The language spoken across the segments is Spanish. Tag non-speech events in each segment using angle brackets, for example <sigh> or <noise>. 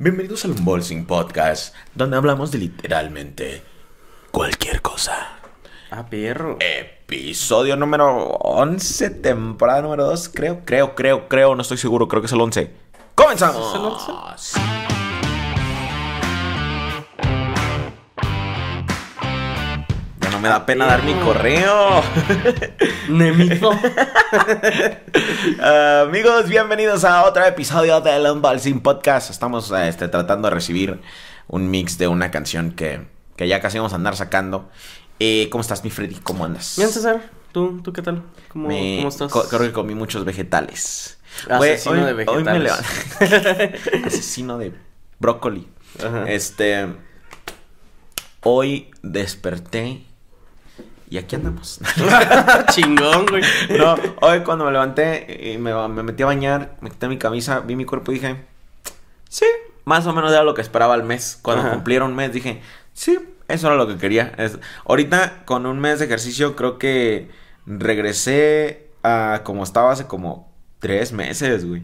Bienvenidos al Unbolsing Podcast, donde hablamos de literalmente cualquier cosa. Ah, perro. Episodio número 11, temporada número 2, creo, creo, creo, creo, no estoy seguro, creo que es el 11. ¡Comenzamos! ¿Es el 11? No me da pena dar mi correo. <laughs> Nemito. <laughs> Amigos, bienvenidos a otro episodio del Unboxing Podcast. Estamos eh, este, tratando de recibir un mix de una canción que, que ya casi vamos a andar sacando. Eh, ¿Cómo estás, mi Freddy? ¿Cómo andas? Bien, César. ¿Tú, ¿Tú qué tal? ¿Cómo, Me- cómo estás? co- creo que comí muchos vegetales. Asesino Güey, de hoy me vegetales. levanté- <laughs> Asesino de brócoli. Ajá. Este. Hoy desperté. Y aquí andamos. <laughs> <laughs> Chingón, güey. No, hoy cuando me levanté y me, me metí a bañar, me quité mi camisa, vi mi cuerpo y dije, sí, más o menos era lo que esperaba al mes. Cuando Ajá. cumpliera un mes dije, sí, eso era lo que quería. Es- ahorita con un mes de ejercicio creo que regresé a como estaba hace como tres meses, güey.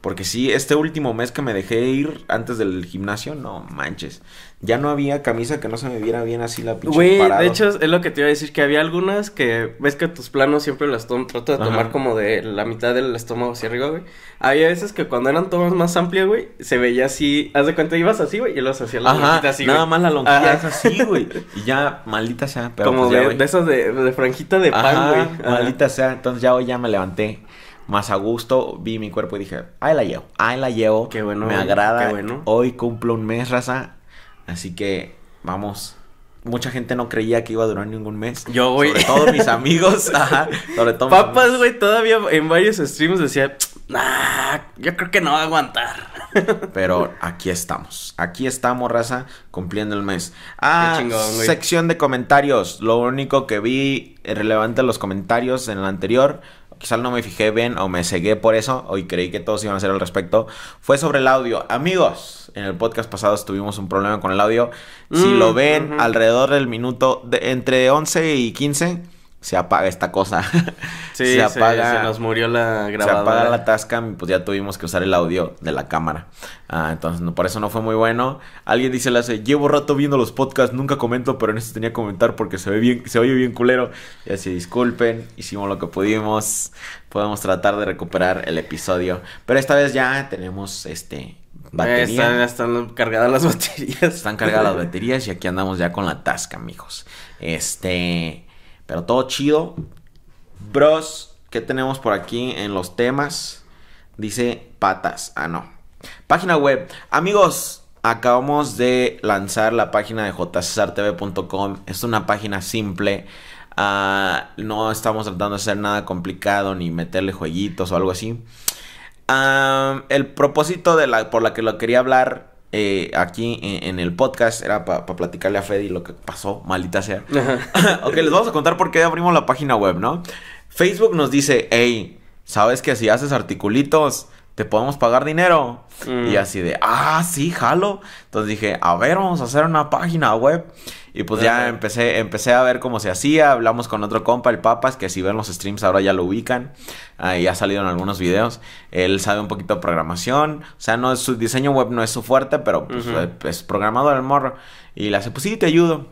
Porque sí, este último mes que me dejé ir antes del gimnasio, no manches. Ya no había camisa que no se me viera bien así la pinche Güey, de hecho es lo que te iba a decir, que había algunas que ves que tus planos siempre las trato de Ajá. tomar como de la mitad del estómago hacia arriba, güey. Había veces que cuando eran tomas más amplias, güey, se veía así, haz de cuenta, ibas así, güey, y los hacía la lonjita así, nada güey. más la lonjilla es así, güey. Y ya, maldita sea. Pero como pues ya, de, güey. de esas de, de franjita de pan, Ajá, güey. Ajá. Maldita sea. Entonces ya hoy ya me levanté más a gusto. Vi mi cuerpo y dije, ahí la llevo, ahí la llevo. Qué bueno, Me güey, agrada. qué bueno. Hoy cumplo un mes, raza. Así que, vamos. Mucha gente no creía que iba a durar ningún mes. Yo, güey. Sobre todo mis amigos. <laughs> Ajá. Sobre todo mis Papas, güey, todavía en varios streams decía, nah, yo creo que no va a aguantar. <laughs> Pero aquí estamos. Aquí estamos, raza, cumpliendo el mes. Ah, chingón, sección de comentarios. Lo único que vi relevante en los comentarios en el anterior, quizás no me fijé bien o me cegué por eso, hoy creí que todos iban a hacer al respecto, fue sobre el audio. Amigos, en el podcast pasado tuvimos un problema con el audio. Si Mm, lo ven alrededor del minuto, de, entre 11 y 15, se apaga esta cosa. <laughs> Sí, se se, apaga. se nos murió la Se grabadora. apaga la Tascam y pues ya tuvimos que usar el audio de la cámara. Ah, entonces no, por eso no fue muy bueno. Alguien dice, le hace, llevo rato viendo los podcasts, nunca comento, pero en este tenía que comentar porque se ve bien, se oye bien culero. Y así disculpen, hicimos lo que pudimos. Podemos tratar de recuperar el episodio. Pero esta vez ya tenemos este Eh. Están, están cargadas las <laughs> baterías. Están cargadas las baterías y aquí andamos ya con la Tascam, amigos. Este, pero todo chido. Bros, ¿qué tenemos por aquí en los temas? Dice patas. Ah, no. Página web. Amigos, acabamos de lanzar la página de jcesartv.com. Es una página simple. Ah, no estamos tratando de hacer nada complicado ni meterle jueguitos o algo así. Ah, el propósito de la, por la que lo quería hablar eh, aquí en, en el podcast era para platicarle a Freddy lo que pasó, maldita sea. <laughs> Ok, les vamos a contar por qué abrimos la página web, ¿no? Facebook nos dice, hey, ¿sabes que si haces articulitos te podemos pagar dinero? Mm. Y así de, ah, sí, jalo. Entonces dije, a ver, vamos a hacer una página web. Y pues ya empecé, empecé a ver cómo se hacía. Hablamos con otro compa, el Papas, que si ven los streams ahora ya lo ubican. Ah, y ha salido en algunos videos. Él sabe un poquito de programación. O sea, no es su diseño web no es su fuerte, pero pues, es programador el morro. Y le hace, pues sí, te ayudo.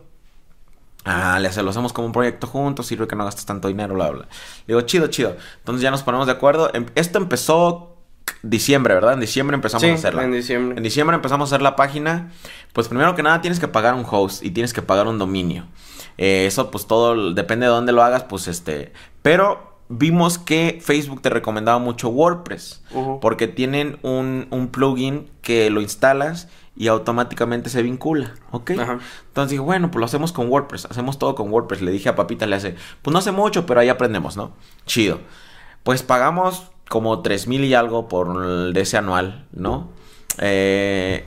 Ah, le hace, lo hacemos como un proyecto juntos, sirve que no gastes tanto dinero, bla, bla. Le digo, chido, chido. Entonces ya nos ponemos de acuerdo. Em- Esto empezó diciembre, ¿verdad? En diciembre empezamos Sí, a hacerla. en diciembre. En diciembre empezamos a hacer la página. Pues primero que nada tienes que pagar un host y tienes que pagar un dominio. Eh, eso pues todo depende de dónde lo hagas, pues este... Pero vimos que Facebook te recomendaba mucho WordPress. Porque tienen un, un plugin que lo instalas y automáticamente se vincula, ¿ok? Ajá. Entonces dije, bueno, pues lo hacemos con WordPress, hacemos todo con WordPress. Le dije a Papita, le hace, pues no hace mucho, pero ahí aprendemos, ¿no? Chido. Pues pagamos como tres mil y algo por el de ese anual, ¿no? Eh,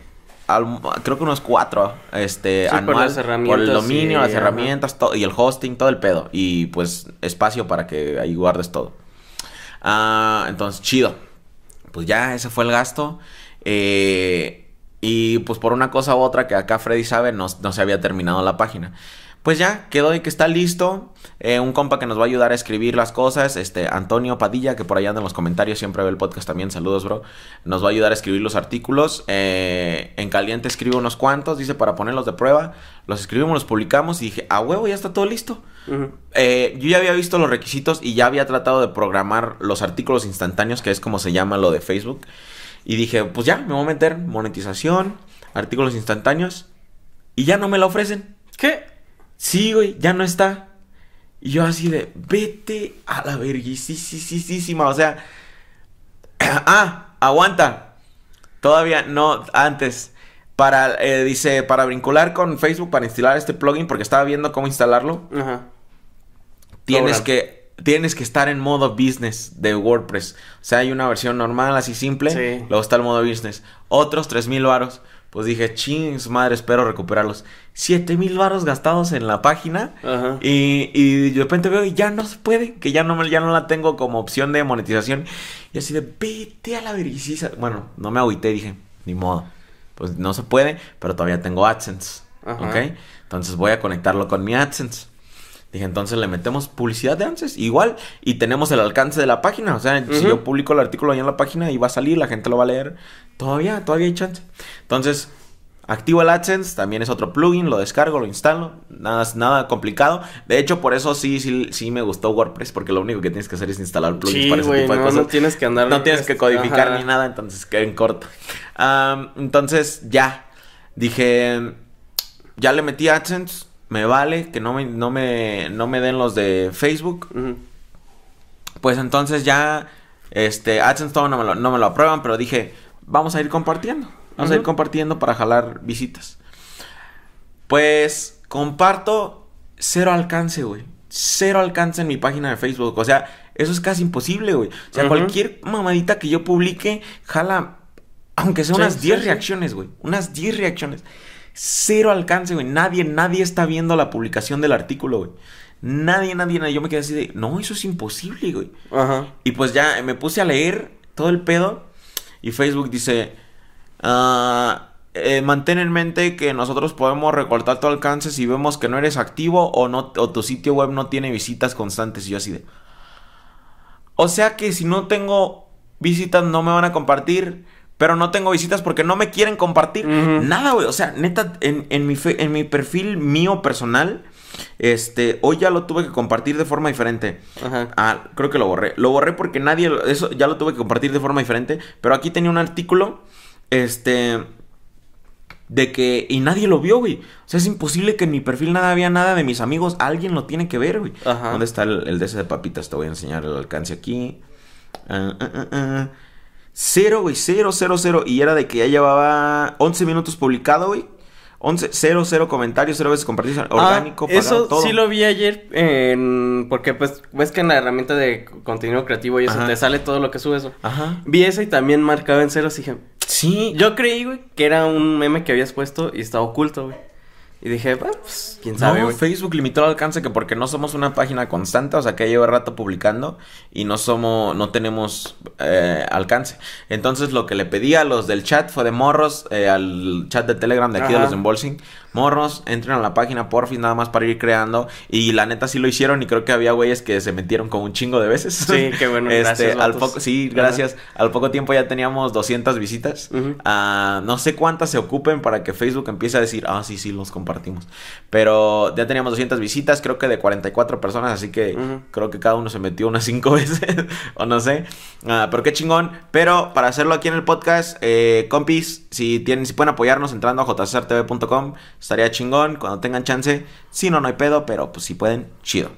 al- creo que unos cuatro, este, Sí, por anual. las herramientas el dominio, las ajá. herramientas, todo, y el hosting, todo el pedo. Y pues espacio para que ahí guardes todo. Ah, entonces, chido. Pues ya ese fue el gasto. Eh, y pues por una cosa u otra que acá Freddy sabe, no, no se había terminado la página. Pues ya, quedó de que está listo. Eh, un compa que nos va a ayudar a escribir las cosas, este Antonio Padilla, que por allá anda en los comentarios siempre ve el podcast también, saludos, bro. Nos va a ayudar a escribir los artículos. Eh, en caliente escribo unos cuantos, dice, para ponerlos de prueba. Los escribimos, los publicamos y dije, a huevo, ya está todo listo. Eh, yo ya había visto los requisitos y ya había tratado de programar los artículos instantáneos, que es como se llama lo de Facebook. Y dije, pues ya, me voy a meter monetización, artículos instantáneos. Y ya no me lo ofrecen. ¿Qué? Sí, güey, ya no está. Y yo así de, vete a la verguisísima. O sea, <clears throat> ah, aguanta. Todavía no, antes. Para, eh, dice, para vincular con Facebook, para instalar este plugin, porque estaba viendo cómo instalarlo. Ajá. Tienes que, tienes que estar en modo business de WordPress. O sea, hay una versión normal, así simple. Sí. Luego está el modo business. Otros 3000 varos. Pues dije, chings, madre, espero recuperarlos. Siete mil varos gastados en la página. Ajá. Y, y de repente veo y ya no se puede, que ya no, ya no la tengo como opción de monetización. Y así de, vete a la vergüenza. Bueno, no me agüité, dije, ni modo. Pues no se puede, pero todavía tengo AdSense. Ajá. ¿Ok? Entonces voy a conectarlo con mi AdSense. Dije, entonces le metemos publicidad de AdSense, igual, y tenemos el alcance de la página. O sea, si yo publico el artículo ahí en la página y va a salir, la gente lo va a leer. Todavía, todavía hay chance. Entonces, activo el AdSense, también es otro plugin, lo descargo, lo instalo. Nada, nada complicado. De hecho, por eso sí, sí, sí me gustó WordPress, porque lo único que tienes que hacer es instalar plugins sí, para ese wey, tipo de no, cosas. No tienes que andar. No tienes que codificar Ajá. ni nada, entonces en corto. Um, entonces, ya. Dije, ya le metí AdSense me vale que no me, no me, no me den los de Facebook. Uh -huh. Pues entonces ya, este, AdSense todo no me, lo, no me lo aprueban, pero dije, vamos a ir compartiendo. Vamos uh -huh. a ir compartiendo para jalar visitas. Pues comparto cero alcance, güey. Cero alcance en mi página de Facebook. O sea, eso es casi imposible, güey. O sea, uh -huh. cualquier mamadita que yo publique, jala, aunque sea sí, unas 10 sí, reacciones, güey. Unas 10 reacciones. Cero alcance, güey. Nadie, nadie está viendo la publicación del artículo, güey. Nadie, nadie, nadie. Yo me quedé así de, no, eso es imposible, güey. Ajá. Y pues ya me puse a leer todo el pedo. Y Facebook dice, uh, eh, mantén en mente que nosotros podemos recortar tu alcance si vemos que no eres activo o, no, o tu sitio web no tiene visitas constantes. Y yo así de... O sea que si no tengo visitas no me van a compartir pero no tengo visitas porque no me quieren compartir. Uh -huh. Nada, güey. O sea, neta, en, en, mi fe, en mi perfil mío personal, este, hoy ya lo tuve que compartir de forma diferente. Ajá. Ah, creo que lo borré. Lo borré porque nadie, eso ya lo tuve que compartir de forma diferente. Pero aquí tenía un artículo, este, de que, y nadie lo vio, güey. O sea, es imposible que en mi perfil nada había nada de mis amigos. Alguien lo tiene que ver, güey. ¿Dónde está el, el de ese de papitas? Te voy a enseñar el alcance aquí. Uh, uh, uh, Cero, güey, cero, cero, cero. Y era de que ya llevaba 11 minutos publicado, güey. 11, cero, cero comentarios, cero veces compartido, orgánico, ah, pagado, Eso todo. sí lo vi ayer, en... porque pues ves que en la herramienta de contenido creativo y eso Ajá. te sale todo lo que subes. Ajá. Vi eso y también marcado en ceros y dije... Sí. Yo creí, güey, que era un meme que habías puesto y estaba oculto, güey. Y dije, pues, quién sabe, no. Facebook limitó el alcance que porque no somos una página constante, o sea, que lleva rato publicando y no somos, no tenemos eh, alcance. Entonces, lo que le pedí a los del chat fue de morros, eh, al chat de Telegram de aquí Ajá. de los embolsing, morros, entren a la página porfis nada más para ir creando. Y la neta sí lo hicieron y creo que había güeyes que se metieron como un chingo de veces. Sí, qué bueno. este, gracias, al poco, sí, gracias. Ajá. Al poco tiempo ya teníamos 200 visitas. Uh -huh. uh, no sé cuántas se ocupen para que Facebook empiece a decir, ah, sí, sí, los compartimos. Pero ya teníamos 200 visitas, creo que de 44 personas, así que uh -huh. creo que cada uno se metió unas 5 <laughs> veces, o no sé. Uh, pero qué chingón. Pero para hacerlo aquí en el podcast, eh, compis, si tienen, si pueden apoyarnos entrando a jcrtv.com, estaría chingón cuando tengan chance. Si no, no hay pedo, pero pues si pueden, chido.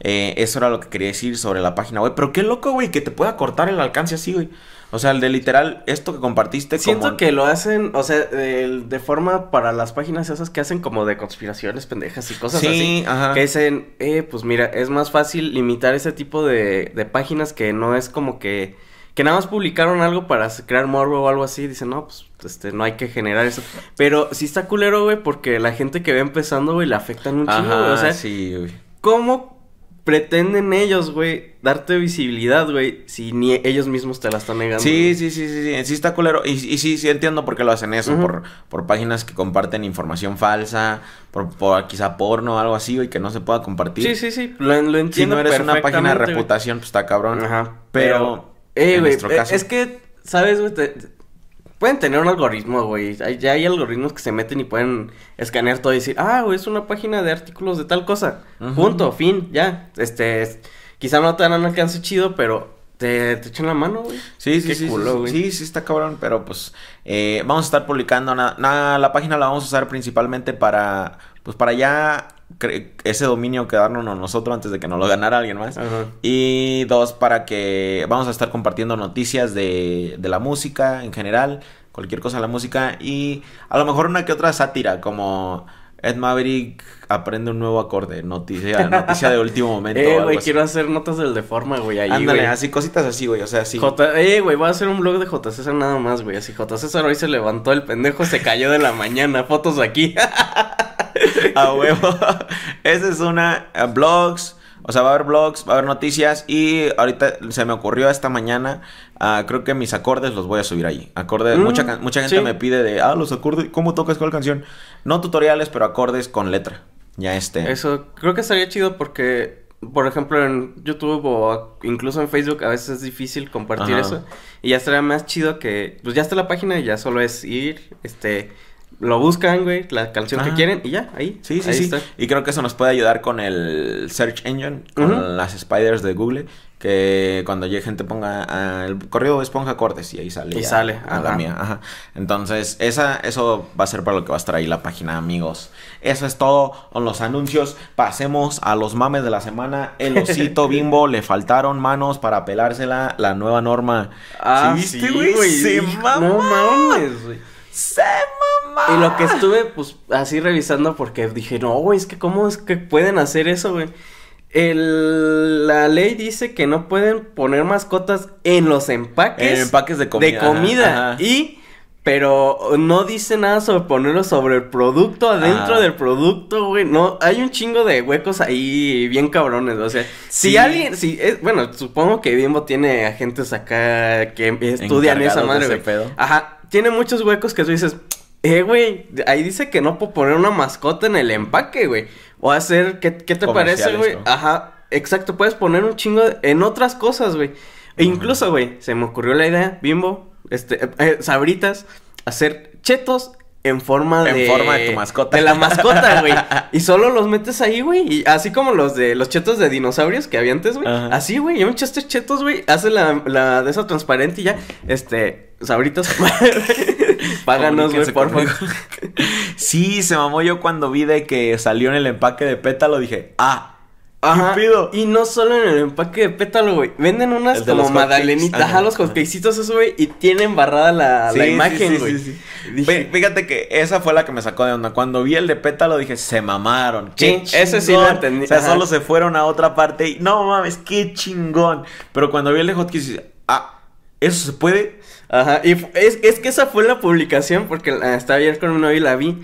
Eh, eso era lo que quería decir sobre la página web. Pero qué loco, güey, que te pueda cortar el alcance así, güey. O sea, el de literal, esto que compartiste. Siento como... que lo hacen, o sea, de, de, forma para las páginas esas que hacen como de conspiraciones pendejas y cosas sí, así. Ajá. Que dicen, eh, pues mira, es más fácil limitar ese tipo de, de páginas que no es como que. Que nada más publicaron algo para crear morbo o algo así. Dicen, no, pues este, no hay que generar eso. Pero sí está culero, güey, porque la gente que ve empezando, güey, le afectan un chingo, güey. O sea, sí, güey. ¿cómo pretenden ellos, güey, darte visibilidad, güey, si ni ellos mismos te la están negando? Sí, sí, sí, sí, sí, sí está culero. Y, y sí, sí entiendo por qué lo hacen eso, por, por páginas que comparten información falsa, por, por quizá porno o algo así, güey, que no se pueda compartir. Sí, sí, sí, lo, lo entiendo Si no eres una página de reputación, pues está cabrón. Ajá. Pero, eh, güey, eh, es que, ¿sabes, güey? Te- te- pueden tener un algoritmo, güey. Hay- ya hay algoritmos que se meten y pueden escanear todo y decir, ah, güey, es una página de artículos de tal cosa. Punto, fin, ya. Este, es- quizá no te dan un alcance chido, pero te, te echan la mano, güey. Sí, sí, Qué sí, culo, sí, sí, sí está cabrón, pero pues eh, vamos a estar publicando na- na- la página la vamos a usar principalmente para pues para ya ese dominio quedarnos nosotros antes de que nos lo ganara alguien más. Ajá. Y dos, para que vamos a estar compartiendo noticias de, de la música en general, cualquier cosa de la música y a lo mejor una que otra sátira como Ed Maverick aprende un nuevo acorde, noticia, <laughs> noticia de último momento. Eh, güey, así. quiero hacer notas del de forma, güey, ahí, Ándale, así cositas así, güey, o sea, sí. J eh, güey, voy a hacer un blog de J. César nada más, güey. Así J. César hoy se levantó el pendejo, se cayó de la mañana. Fotos aquí. <laughs> <laughs> A huevo. Esa es una. eh, blogs. O sea, va a haber blogs, va a haber noticias. Y ahorita se me ocurrió esta mañana. ah, creo que mis acordes los voy a subir ahí. Acordes. Mm, mucha, mucha gente sí. me pide de. Ah, los acordes. ¿Cómo tocas cuál canción? No tutoriales, pero acordes con letra. Ya este. Eso, creo que estaría chido porque, por ejemplo, en YouTube o incluso en Facebook a veces es difícil compartir Ajá. eso. Y ya estaría más chido que, pues ya está la página y ya solo es ir, este, lo buscan, güey, la canción que Ajá. quieren y ya, ahí. Sí, sí, ahí sí. está. Y creo que eso nos puede ayudar con el Search Engine, con las spiders de Google. Que cuando llegue gente ponga ah, el correo de esponja cortes y ahí sale. Y ya sale, a la mía. Ajá. Entonces, esa, eso va a ser para lo que va a estar ahí la página, amigos. Eso es todo con los anuncios. Pasemos a los mames de la semana. El osito <laughs> bimbo le faltaron manos para pelársela. La nueva norma. Ah, ¿Sí viste, sí, güey? Se mamó. No mames, güey. Se mamá. Y lo que estuve, pues, así revisando porque dije, no, güey, es que cómo es que pueden hacer eso, güey. El, la ley dice que no pueden poner mascotas en los empaques. En empaques de comida, De comida. ajá, ajá. Y, pero no dice nada sobre ponerlo sobre el producto, adentro Ah. del producto, güey. No, hay un chingo de huecos ahí bien cabrones, o sea, si alguien, si, es, bueno, supongo que Bimbo tiene agentes acá que estudian esa de madre, ese pedo. Ajá, tiene muchos huecos que tú dices, eh, güey, ahí dice que no puedo poner una mascota en el empaque, güey. O hacer, ¿qué, qué te parece, güey? ¿no? Ajá, exacto, puedes poner un chingo de- en otras cosas, güey. E incluso, güey, se me ocurrió la idea, Bimbo, este, eh, eh, Sabritas, hacer chetos en forma En de... forma de tu mascota. De la mascota, <laughs> güey. y solo los metes ahí, güey. Y así como los de los chetos de dinosaurios que había antes, güey. Así, güey. Y un estos chetos, güey. Hace la, la de esa transparente y ya. Este, Sabritas. <laughs> Páganos, güey, por favor. <laughs> sí, se mamó yo cuando vi de que salió en el empaque de pétalo. Dije, ah, Ajá. Y no solo en el empaque de pétalo, güey. Venden unas El como hotcakes. magdalenitas. Ajá. Los hotcakecitos, eso, güey. Y tienen barrada la, Sí, la imagen, güey. sí, sí. Fíjate que esa fue la que me sacó de onda. Cuando vi el de pétalo dije, se mamaron. Qué Sí, ese sí lo chingón". entendí, O sea, ajá. solo se fueron a otra parte y no mames, qué chingón. Pero cuando vi el de hotkeys, dije, ah, ¿eso se puede? Ajá, y es, es que esa fue la publicación porque estaba ayer con novio y la vi.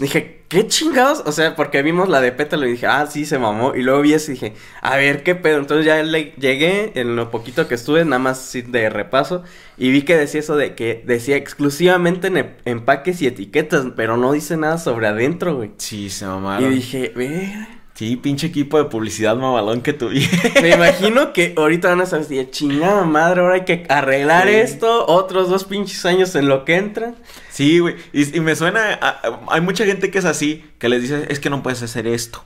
Dije, ¿qué chingados? O sea, porque vimos la de pétalo y dije, ah, sí, se mamó. Y luego vi eso y dije, a ver, ¿qué pedo? Entonces ya le llegué en lo poquito que estuve, nada más de repaso. Y vi que decía eso de que decía exclusivamente en empaques y etiquetas, pero no dice nada sobre adentro, güey. Sí, se Y mamaron. dije, ve. Sí, pinche equipo de publicidad mamalón que tuve. <laughs> Me imagino que ahorita van a saber si chingada madre, ahora hay que arreglar Sí. esto, otros dos pinches años en lo que entran. Sí, güey. Y, y me suena. a- a- hay mucha gente que es así, que les dice, es que no puedes hacer esto.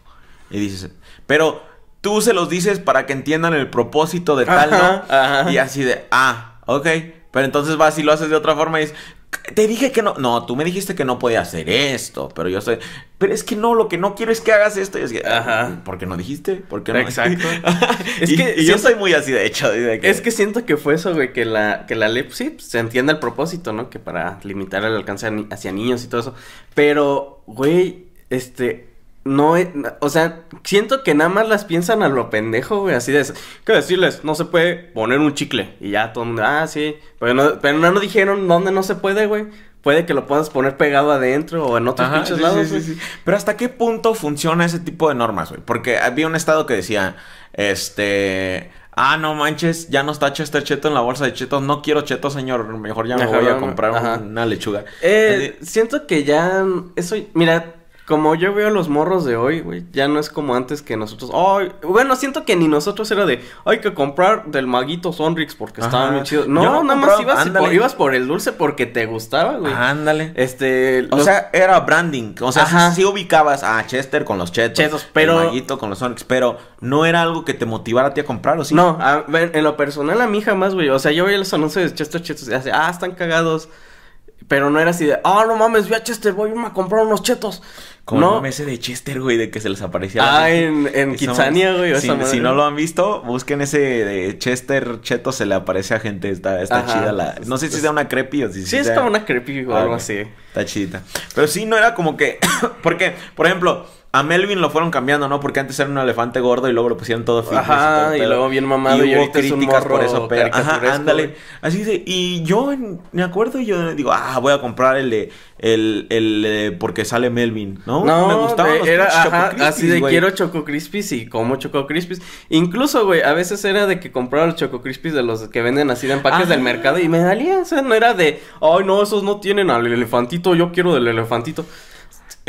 Y dices, pero tú se los dices para que entiendan el propósito de tal, Ajá, ¿no? ajá. Y así de, ah, ok. Pero entonces vas y lo haces de otra forma y dices, te dije que no. No, tú me dijiste que no podía hacer esto. Pero yo sé. Pero es que no, lo que no quiero es que hagas esto. Y es que, Ajá. ¿por qué no dijiste? ¿Por qué no? Exacto. <laughs> es que y yo soy muy así, de hecho. de que- Es que siento que fue eso, güey, que la, que la sí, se entiende el propósito, ¿no? Que para limitar el alcance hacia niños y todo eso. Pero, güey, este, no, o sea, siento que nada más las piensan a lo pendejo, güey, así de, ¿qué decirles? No se puede poner un chicle. Y ya todo el mundo, ah, sí. Pero no, pero no, no dijeron dónde no se puede, güey. puede que lo puedas poner pegado adentro o en otros Ajá, pinches sí, lados, sí, sí. Pero ¿hasta qué punto funciona ese tipo de normas, güey? Porque había un estado que decía, este... Ah, no manches, ya no está Chester Cheto en la bolsa de chetos. No quiero chetos, señor. Mejor ya me Ajá, voy a comprar ajá. una lechuga. Eh, siento que ya eso, mira, como yo veo los morros de hoy, güey, ya no es como antes que nosotros, ay, bueno, siento que ni nosotros era de, hay que comprar del maguito Sonrix porque Ajá. bien chidos. Yo No, no nada más ibas, por, ibas por el dulce porque te gustaba, güey. Ándale. Este, O sea, era branding. O sea, Ajá. sí, sí ubicabas a Chester con los chetos. Chetos, pero- El maguito con los Sonics. Pero no era algo que te motivara a ti a comprar, ¿o sí? No, a en lo personal a mí jamás, güey. O sea, yo veía los anuncios de Chester Chetos y hace, ah, están cagados. Pero no era así de, ah, no mames, vi a Chester, voy a irme a comprar unos chetos. Como no. ese de Chester, güey, de que se les aparecía. la Ah, gente. en, en Kitsania, güey. o Si, si no lo han visto, busquen ese de Chester Cheto, se le aparece a gente. Está, está Ajá. chida la. No sé si sea una creepy o si Sí, es sea- como una creepy o Ah, algo así. Está chidita. Pero sí, no era como que. <coughs> Porque, por ejemplo, a Melvin lo fueron cambiando, ¿no? Porque antes era un elefante gordo y luego lo pusieron todo fitness. Ajá, y luego bien mamado, y hubo es un críticas por eso, pero. Ajá, ándale. Así de. Y yo en- me acuerdo y yo digo, ah, voy a comprar el de. El, el, porque sale Melvin, ¿no? No, me de- los era ajá, Crispies, así de quiero Choco Crispies y como Choco Crispies. Incluso, güey, a veces era de que compraba los Choco Crispies de los que venden así de empaques Ajá. del mercado y me salía, o sea, no era de, ay, no, esos no tienen al elefantito, yo quiero del elefantito.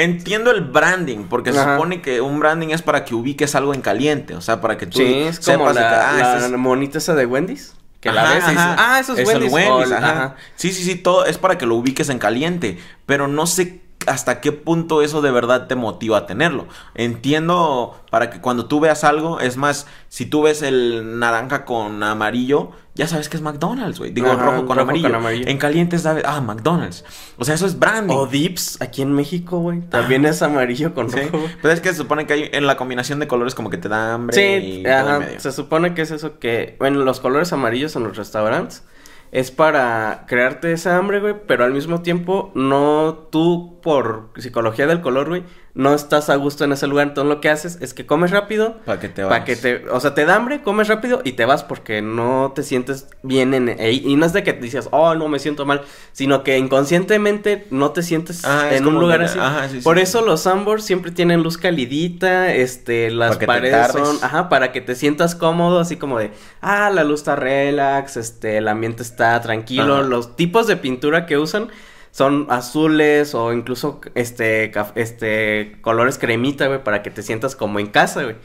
Entiendo el branding, porque se supone que un branding es para que ubiques algo en caliente, o sea, para que tú Sí, es como sepas la, que, ah, la este es- monita esa de Wendy's. Que la Ajá, ves y dices, ajá. ah, eso es, el Wendy's. ajá. ajá. Sí, sí, sí, todo es para que lo ubiques en caliente, pero no sé hasta qué punto eso de verdad te motiva a tenerlo. Entiendo para que cuando tú veas algo, es más, si tú ves el naranja con amarillo, ya sabes que es McDonald's, güey. Digo, Ajá, rojo, con, rojo amarillo. con amarillo. En caliente sabes, ah, McDonald's. O sea, eso es branding. O Dips, aquí en México, güey. También es amarillo con Sí, rojo, güey. pero es que se supone que hay en la combinación de colores como que te da hambre Sí, y ajá, medio. se supone que es eso que, bueno, los colores amarillos en los restaurantes es para crearte esa hambre, güey, pero al mismo tiempo no tú por psicología del color, güey, no estás a gusto en ese lugar, entonces lo que haces es que comes rápido Para que te para que te, o sea, te da hambre, comes rápido y te vas porque no te sientes bien en ahí. Y no es de que te dices, oh, no me siento mal, sino que inconscientemente no te sientes Ah, en un lugar así. ajá, sí, Por sí. eso los Sambors siempre tienen luz calidita, este, las Para paredes son, ajá, para que te sientas cómodo, así como de, ah, la luz está relax, este, el ambiente está tranquilo. Ajá. Los tipos de pintura que usan son azules o incluso este este colores cremita, güey, para que te sientas como en casa, güey.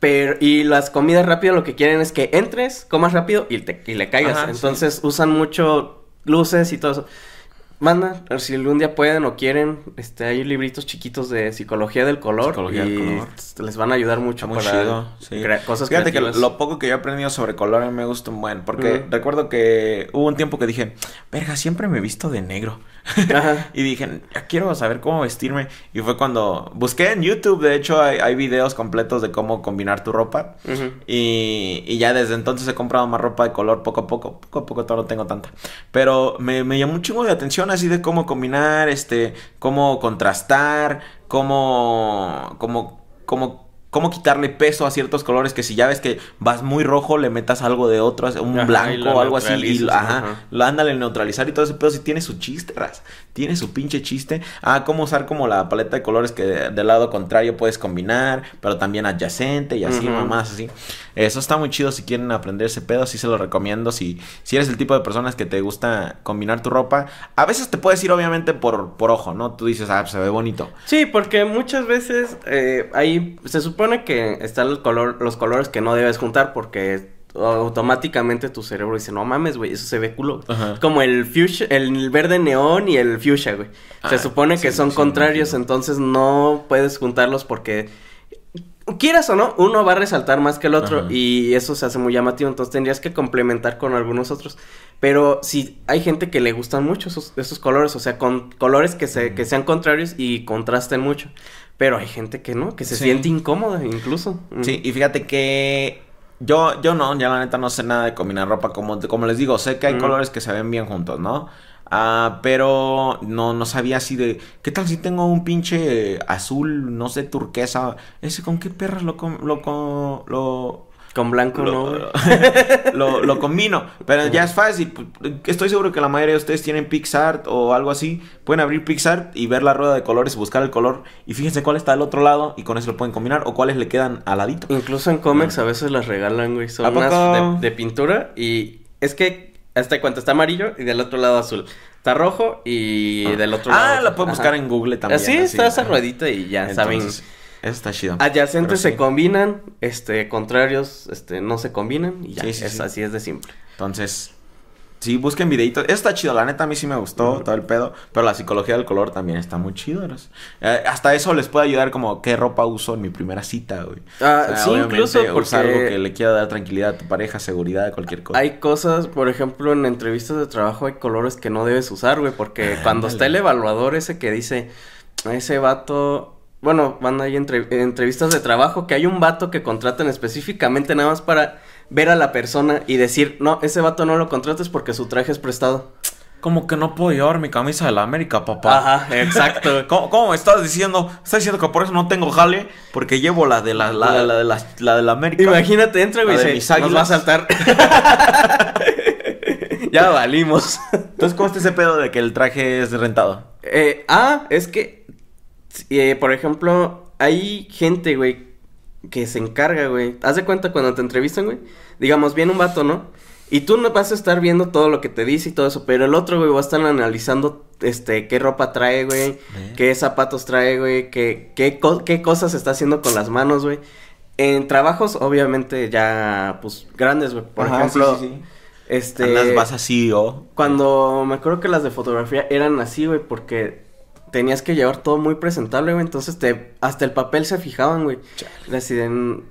Pero y las comidas rápidas lo que quieren es que entres, comas rápido y te y le caigas. Ajá, sí. Entonces usan mucho luces y todo eso. Manda, si algún día pueden o quieren, este, hay libritos chiquitos de psicología del color Psicología del color. les van a ayudar mucho muy para chido, sí. cosas Fíjate creativas. que lo poco que yo he aprendido sobre color a mí me gusta un buen. Porque recuerdo que hubo un tiempo que dije, verga, siempre me he visto de negro. Ajá. <laughs> y dije, ya quiero saber cómo vestirme. Y fue cuando busqué en YouTube, de hecho, hay, hay videos completos de cómo combinar tu ropa. Y, y ya desde entonces he comprado más ropa de color poco a poco. Poco a poco todavía no tengo tanta. Pero me, me llamó un chingo de atención así de cómo combinar, este, cómo contrastar, cómo, cómo, cómo, cómo quitarle peso a ciertos colores que si ya ves que vas muy rojo, le metas algo de otro, un Ajá, blanco lo o algo así. Y, neutralizas, ajá, ajá. lo ándale neutralizar y todo ese pedo sí tiene su chiste, ras. Tiene su pinche chiste. Ah, cómo usar como la paleta de colores que de- del lado contrario puedes combinar, pero también adyacente y así, mamás así. Eso está muy chido si quieren aprender ese pedo, sí se lo recomiendo. Si, si eres el tipo de personas que te gusta combinar tu ropa, a veces te puedes ir obviamente por, por ojo, ¿no? Tú dices, ah, pues, se ve bonito. Sí, porque muchas veces eh, ahí se supone que están el color, los colores que no debes juntar porque automáticamente tu cerebro dice, no mames, güey, eso se ve culo. Ajá. Como el fuchsia, el verde neón y el fuchsia, güey. se Ah, supone que sí, son sí, contrarios, entonces no puedes juntarlos porque quieras o no, uno va a resaltar más que el otro Ajá. y eso se hace muy llamativo, entonces tendrías que complementar con algunos otros. Pero si hay gente que le gustan mucho esos, esos colores, o sea, con colores que, se, que sean contrarios y contrasten mucho. Pero hay gente que no, que se Sí. siente incómoda incluso. Mm. Sí, y fíjate que yo, yo no, ya la neta no sé nada de combinar ropa. Como, como les digo, sé que hay Mm. colores que se ven bien juntos, ¿no? Ah, pero no, no sabía así de. ¿Qué tal si tengo un pinche azul, no sé, turquesa? ¿Ese con qué perras lo, lo, lo, Con blanco lo, no, lo, <laughs> lo combino. Pero ya es fácil. Estoy seguro que la mayoría de ustedes tienen PixArt o algo así. Pueden abrir PixArt y ver la rueda de colores, buscar el color. Y fíjense cuál está al otro lado y con eso lo pueden combinar. O cuáles le quedan al ladito. Incluso en cómics a veces las regalan, güey. Son de, de pintura y es que hasta cuenta está amarillo y del otro lado azul. Está rojo y del otro lado. Ah, azul. la pueden buscar en Google también. Así está esa ruedita y ya saben. Eso está chido. Adyacentes se combinan, este, contrarios, este, no se combinan y ya. Sí, sí, es, sí. Así es de simple. Entonces, sí, busquen videitos. Eso está chido, la neta a mí sí me gustó todo el pedo. Pero la psicología del color también está muy chido. ¿no? Eh, hasta eso les puede ayudar como qué ropa uso en mi primera cita, güey. Ah, sí, incluso usa porque algo que le quiera dar tranquilidad a tu pareja, seguridad, cualquier cosa. Hay cosas, por ejemplo, en entrevistas de trabajo hay colores que no debes usar, güey, porque cuando está el evaluador ese que dice, ese vato, bueno, van ahí entre- entrevistas de trabajo que hay un vato que contratan específicamente nada más para ver a la persona y decir, no, ese vato no lo contrates porque su traje es prestado. Como que no puedo llevar mi camisa de la América, papá. Ajá, <laughs> exacto. ¿Cómo, cómo me estás diciendo? ¿Estás diciendo que por eso no tengo jale? Porque llevo la de la, la, la de la, la de la América. Imagínate, entra, güey, y mis nos va a águilas". saltar. <laughs> ya valimos. Entonces, ¿cómo está ese pedo de que el traje es rentado? Eh, ah, es que, eh, por ejemplo, hay gente, güey, que se encarga, güey. Haz de cuenta cuando te entrevistan, güey. Digamos, viene un vato, ¿no? Y tú no vas a estar viendo todo lo que te dice y todo eso, pero el otro, güey, va a estar analizando, este, qué ropa trae, güey, qué zapatos trae, güey, qué, qué, co- qué cosas está haciendo con las manos, güey. En trabajos, obviamente, ya, pues, grandes, güey. Por Ajá, ejemplo, sí, sí, sí. este... Andas, vas así o... Cuando me acuerdo que las de fotografía eran así, güey, porque tenías que llevar todo muy presentable, güey. Entonces te, hasta el papel se fijaban, güey. Deciden,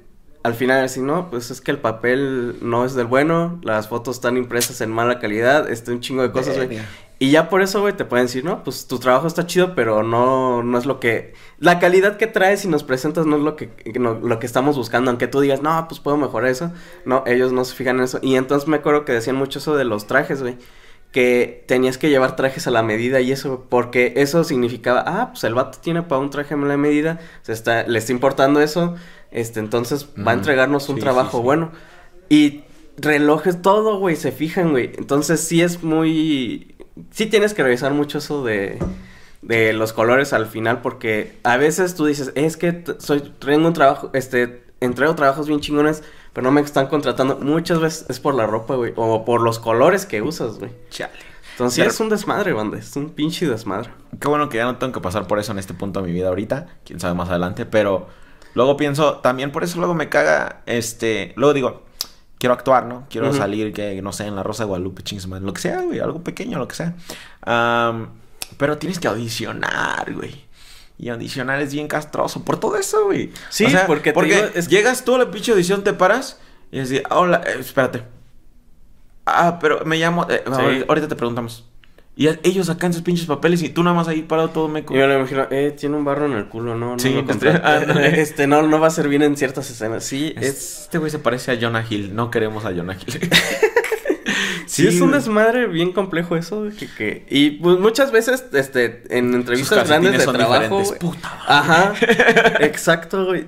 al final así, no, pues es que el papel no es del bueno, las fotos están impresas en mala calidad, este un chingo de cosas, güey. Y ya por eso, güey, te pueden decir, no, pues tu trabajo está chido, pero no, no es lo que... La calidad que traes y nos presentas no es lo que, no- lo que estamos buscando, aunque tú digas, no, pues puedo mejorar eso. No, ellos no se fijan en eso. Y entonces me acuerdo que decían mucho eso de los trajes, güey. Que tenías que llevar trajes a la medida y eso, porque eso significaba, ah, pues el vato tiene para un traje a la medida, se está, le está importando eso, este, entonces va a entregarnos un sí, trabajo sí, sí. bueno. Y relojes, todo, güey, se fijan, güey. Entonces sí es muy... Sí tienes que revisar mucho eso de, de los colores al final porque a veces tú dices, es que soy, tengo un trabajo, este, entrego trabajos bien chingones, pero no me están contratando. Muchas veces es por la ropa, güey, o por los colores que usas, güey. Chale. Entonces sí Pero- es un desmadre, banda, es un pinche desmadre. Qué bueno que ya no tengo que pasar por eso en este punto de mi vida ahorita. Quién sabe más adelante. Pero luego pienso, también por eso luego me caga. Este. Luego digo, quiero actuar, ¿no? Quiero salir, que no sé, en la Rosa de Guadalupe, chingos, madre, Lo que sea, güey. Algo pequeño, lo que sea. Am, pero tienes que audicionar, güey. Y audicionar es bien castroso por todo eso, güey. Sí, porque te digo, es- llegas tú a la pinche audición, te paras y decís, hola, eh, espérate. Ah, pero me llamo. eh, ahorita- ahorita te preguntamos. Y a- ellos sacan sus pinches papeles y tú nada más ahí parado todo meco. Yo me imagino, eh, tiene un barro en el culo, no, no Sí, lo este- <laughs> ándale. <laughs> este, no, no va a servir en ciertas escenas. Sí, es... Este güey se parece a Jonah Hill. No queremos a Jonah Hill. <laughs> Sí, es un desmadre. bien complejo eso, que, que... Y pues muchas veces, este, en Sus entrevistas grandes de son trabajo. Puta madre. Ajá, <laughs> exacto, güey.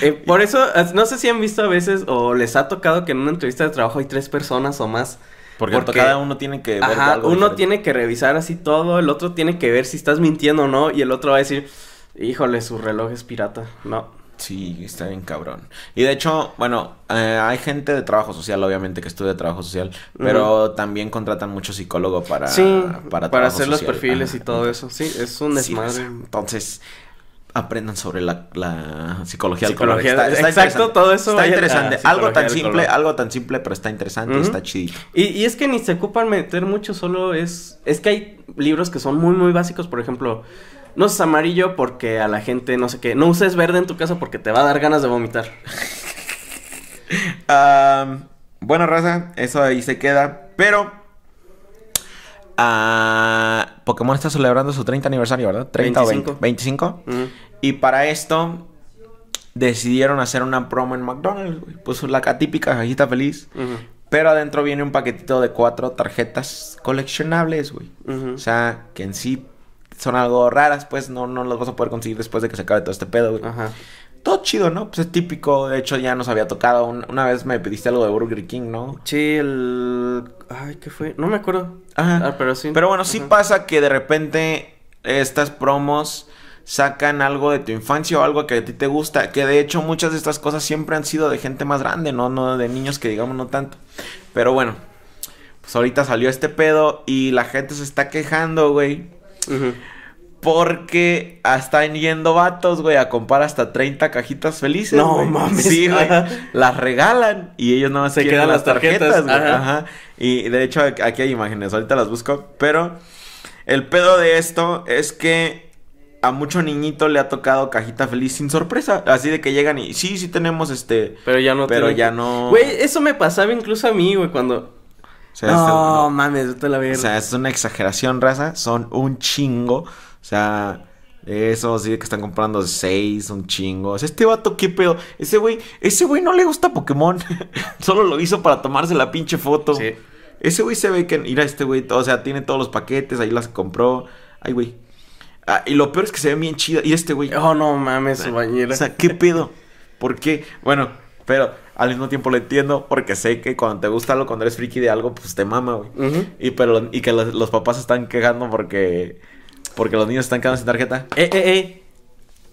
Eh, por eso, no sé si han visto a veces o les ha tocado que en una entrevista de trabajo hay tres personas o más. Porque, Porque- cada uno tiene que ver Ajá, algo uno diferente. tiene que revisar así todo, el otro tiene que ver si estás mintiendo o no, y el otro va a decir, híjole, su reloj es pirata. No. Sí, está bien cabrón. Y de hecho, bueno, eh, hay gente de trabajo social, obviamente, que estudia trabajo social, pero también contratan mucho psicólogo para, sí, para, hacer los perfiles Ajá, y todo eso. Sí, es un desmadre. entonces, aprendan sobre la, la psicología del color. Está, está exacto, todo eso Está interesante. Algo tan simple, algo tan simple, pero está interesante y Ujú. está chidito. Y, y es que ni se ocupan meter mucho, solo es... Es que hay libros que son muy, muy básicos, por ejemplo... No uses amarillo porque a la gente no sé qué. No uses verde en tu casa porque te va a dar ganas de vomitar. Am, buena raza, eso ahí se queda. Pero. ah, Pokémon está celebrando su 30 aniversario, ¿verdad? 30 o 20. 25. Ujú. Y para esto. Decidieron hacer una promo en McDonald's, güey. Pues la típica cajita feliz. Pero adentro viene un paquetito de cuatro tarjetas coleccionables, güey. O sea, que en sí son algo raras, pues no, no las vas a poder conseguir después de que se acabe todo este pedo, güey. Ajá. todo chido, ¿no? Pues es típico, de hecho ya nos había tocado, un- una vez me pediste algo de Burger King, ¿no? Sí, el... Ay, ¿qué fue? No me acuerdo. Ajá. Ah, pero sí. Pero bueno, sí Ajá. pasa que de repente estas promos sacan algo de tu infancia o algo que a ti te gusta, que de hecho muchas de estas cosas siempre han sido de gente más grande, no, no de niños que digamos no tanto. Pero bueno, pues ahorita salió este pedo y la gente se está quejando, güey. Porque están yendo vatos, güey, a comprar hasta 30 cajitas felices. No güey. mames. Sí, güey. Las regalan y ellos no Se se quedan las tarjetas, tarjetas, güey. ajá. Ajá. Y de hecho aquí hay imágenes, ahorita las busco. Pero el pedo de esto es que a mucho niñito le ha tocado cajita feliz sin sorpresa. Así de que llegan y sí, sí tenemos este. Pero ya no Pero ya no. Güey, eso me pasaba incluso a mí, güey, cuando... O sea, este- no, mames, a la O verga. sea, es una exageración, raza. Son un chingo. O sea, eso sí que están comprando seis, un chingo. O sea, este vato, qué pedo. Ese güey, ese güey no le gusta Pokémon. <laughs> Solo lo hizo para tomarse la pinche foto. Sí. Ese güey se ve que, mira, este güey, o sea, tiene todos los paquetes, ahí las compró. Ay, güey. Ah, y lo peor es que se ve bien chida. Y este güey. Oh, no mames, su bañera. O sea, ¿qué pedo? ¿Por qué? Bueno, pero al mismo tiempo lo entiendo porque sé que cuando te gusta algo, cuando eres friki de algo, pues te mama, güey. Y, pero, y que los, los papás están quejando porque, porque los niños están quedando sin tarjeta. Eh, eh, eh.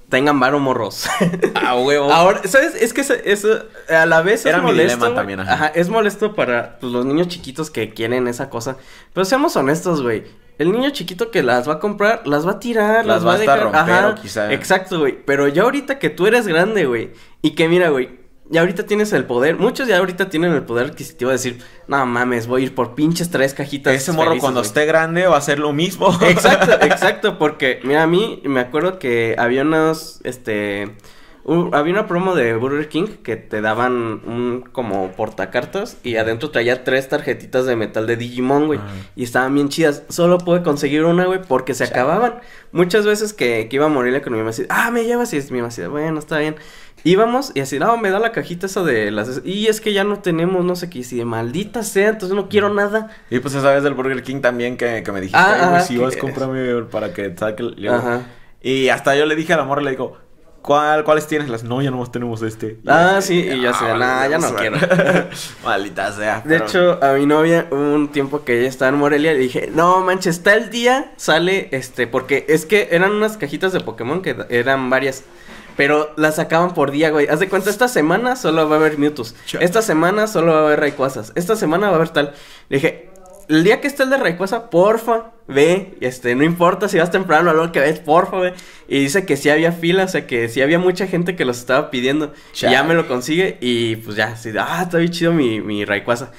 Tengan varo morros. <laughs> Ah, huevo. Ahora, ¿sabes? Es que eso, eso, a la vez Era es mi molesto. dilema güey. también, ajá. ajá. es molesto para pues, los niños chiquitos que quieren esa cosa. Pero seamos honestos, güey. El niño chiquito que las va a comprar, las va a tirar, Las las, va a dejar. romper Ajá. quizá- Exacto, güey. Pero ya ahorita que tú eres grande, güey. Y que mira, güey. Ya ahorita tienes el poder. Muchos ya ahorita tienen el poder adquisitivo de decir, no mames, voy a ir por pinches tres cajitas. Ese morro felices, cuando güey". esté grande va a hacer lo mismo. <laughs> Exacto, <laughs> exacto, porque mira, a mí me acuerdo que había unos, este, un- había una promo de Burger King que te daban un como portacartas y adentro traía tres tarjetitas de metal de Digimon, güey, Ah. y estaban bien chidas. Solo pude conseguir una, güey, porque se acababan. Muchas veces que, que iba a morirle con mi mamá así, ah, me llevas y es mi mamá bueno, está bien. Íbamos y así, no, me da la cajita esa de las... Y es que ya no tenemos, no sé qué, y así de maldita sea, entonces no quiero nada. Y pues esa vez del Burger King también que, que me dijiste, Ah, "Ay, güey, ajá, si vas, cómprame para que saque el... Ajá. Y hasta yo le dije a la morra, le digo, ¿cuál, ¿cuáles tienes? Las, no, ya nomás tenemos este. Ah, sí, y así de, Ah, nah, ya no bueno. <laughs> Maldita sea. De pero- hecho, a mi novia hubo un tiempo que ella estaba en Morelia y le dije, no manches, está el día, sale este, porque es que eran unas cajitas de Pokémon que eran varias. Pero las sacaban por día, güey. Haz de cuenta, esta semana solo va a haber Mewtwo's. Esta semana solo va a haber Rayquazas. Esta semana va a haber tal. Le dije, el día que esté el de Rayquaza, porfa, ve. Este, no importa si vas temprano o lo que ves, porfa, ve. Y dice que sí había fila, o sea, que sí había mucha gente que los estaba pidiendo. Y ya me lo consigue y pues ya, así, ah, está bien chido mi, mi Rayquaza.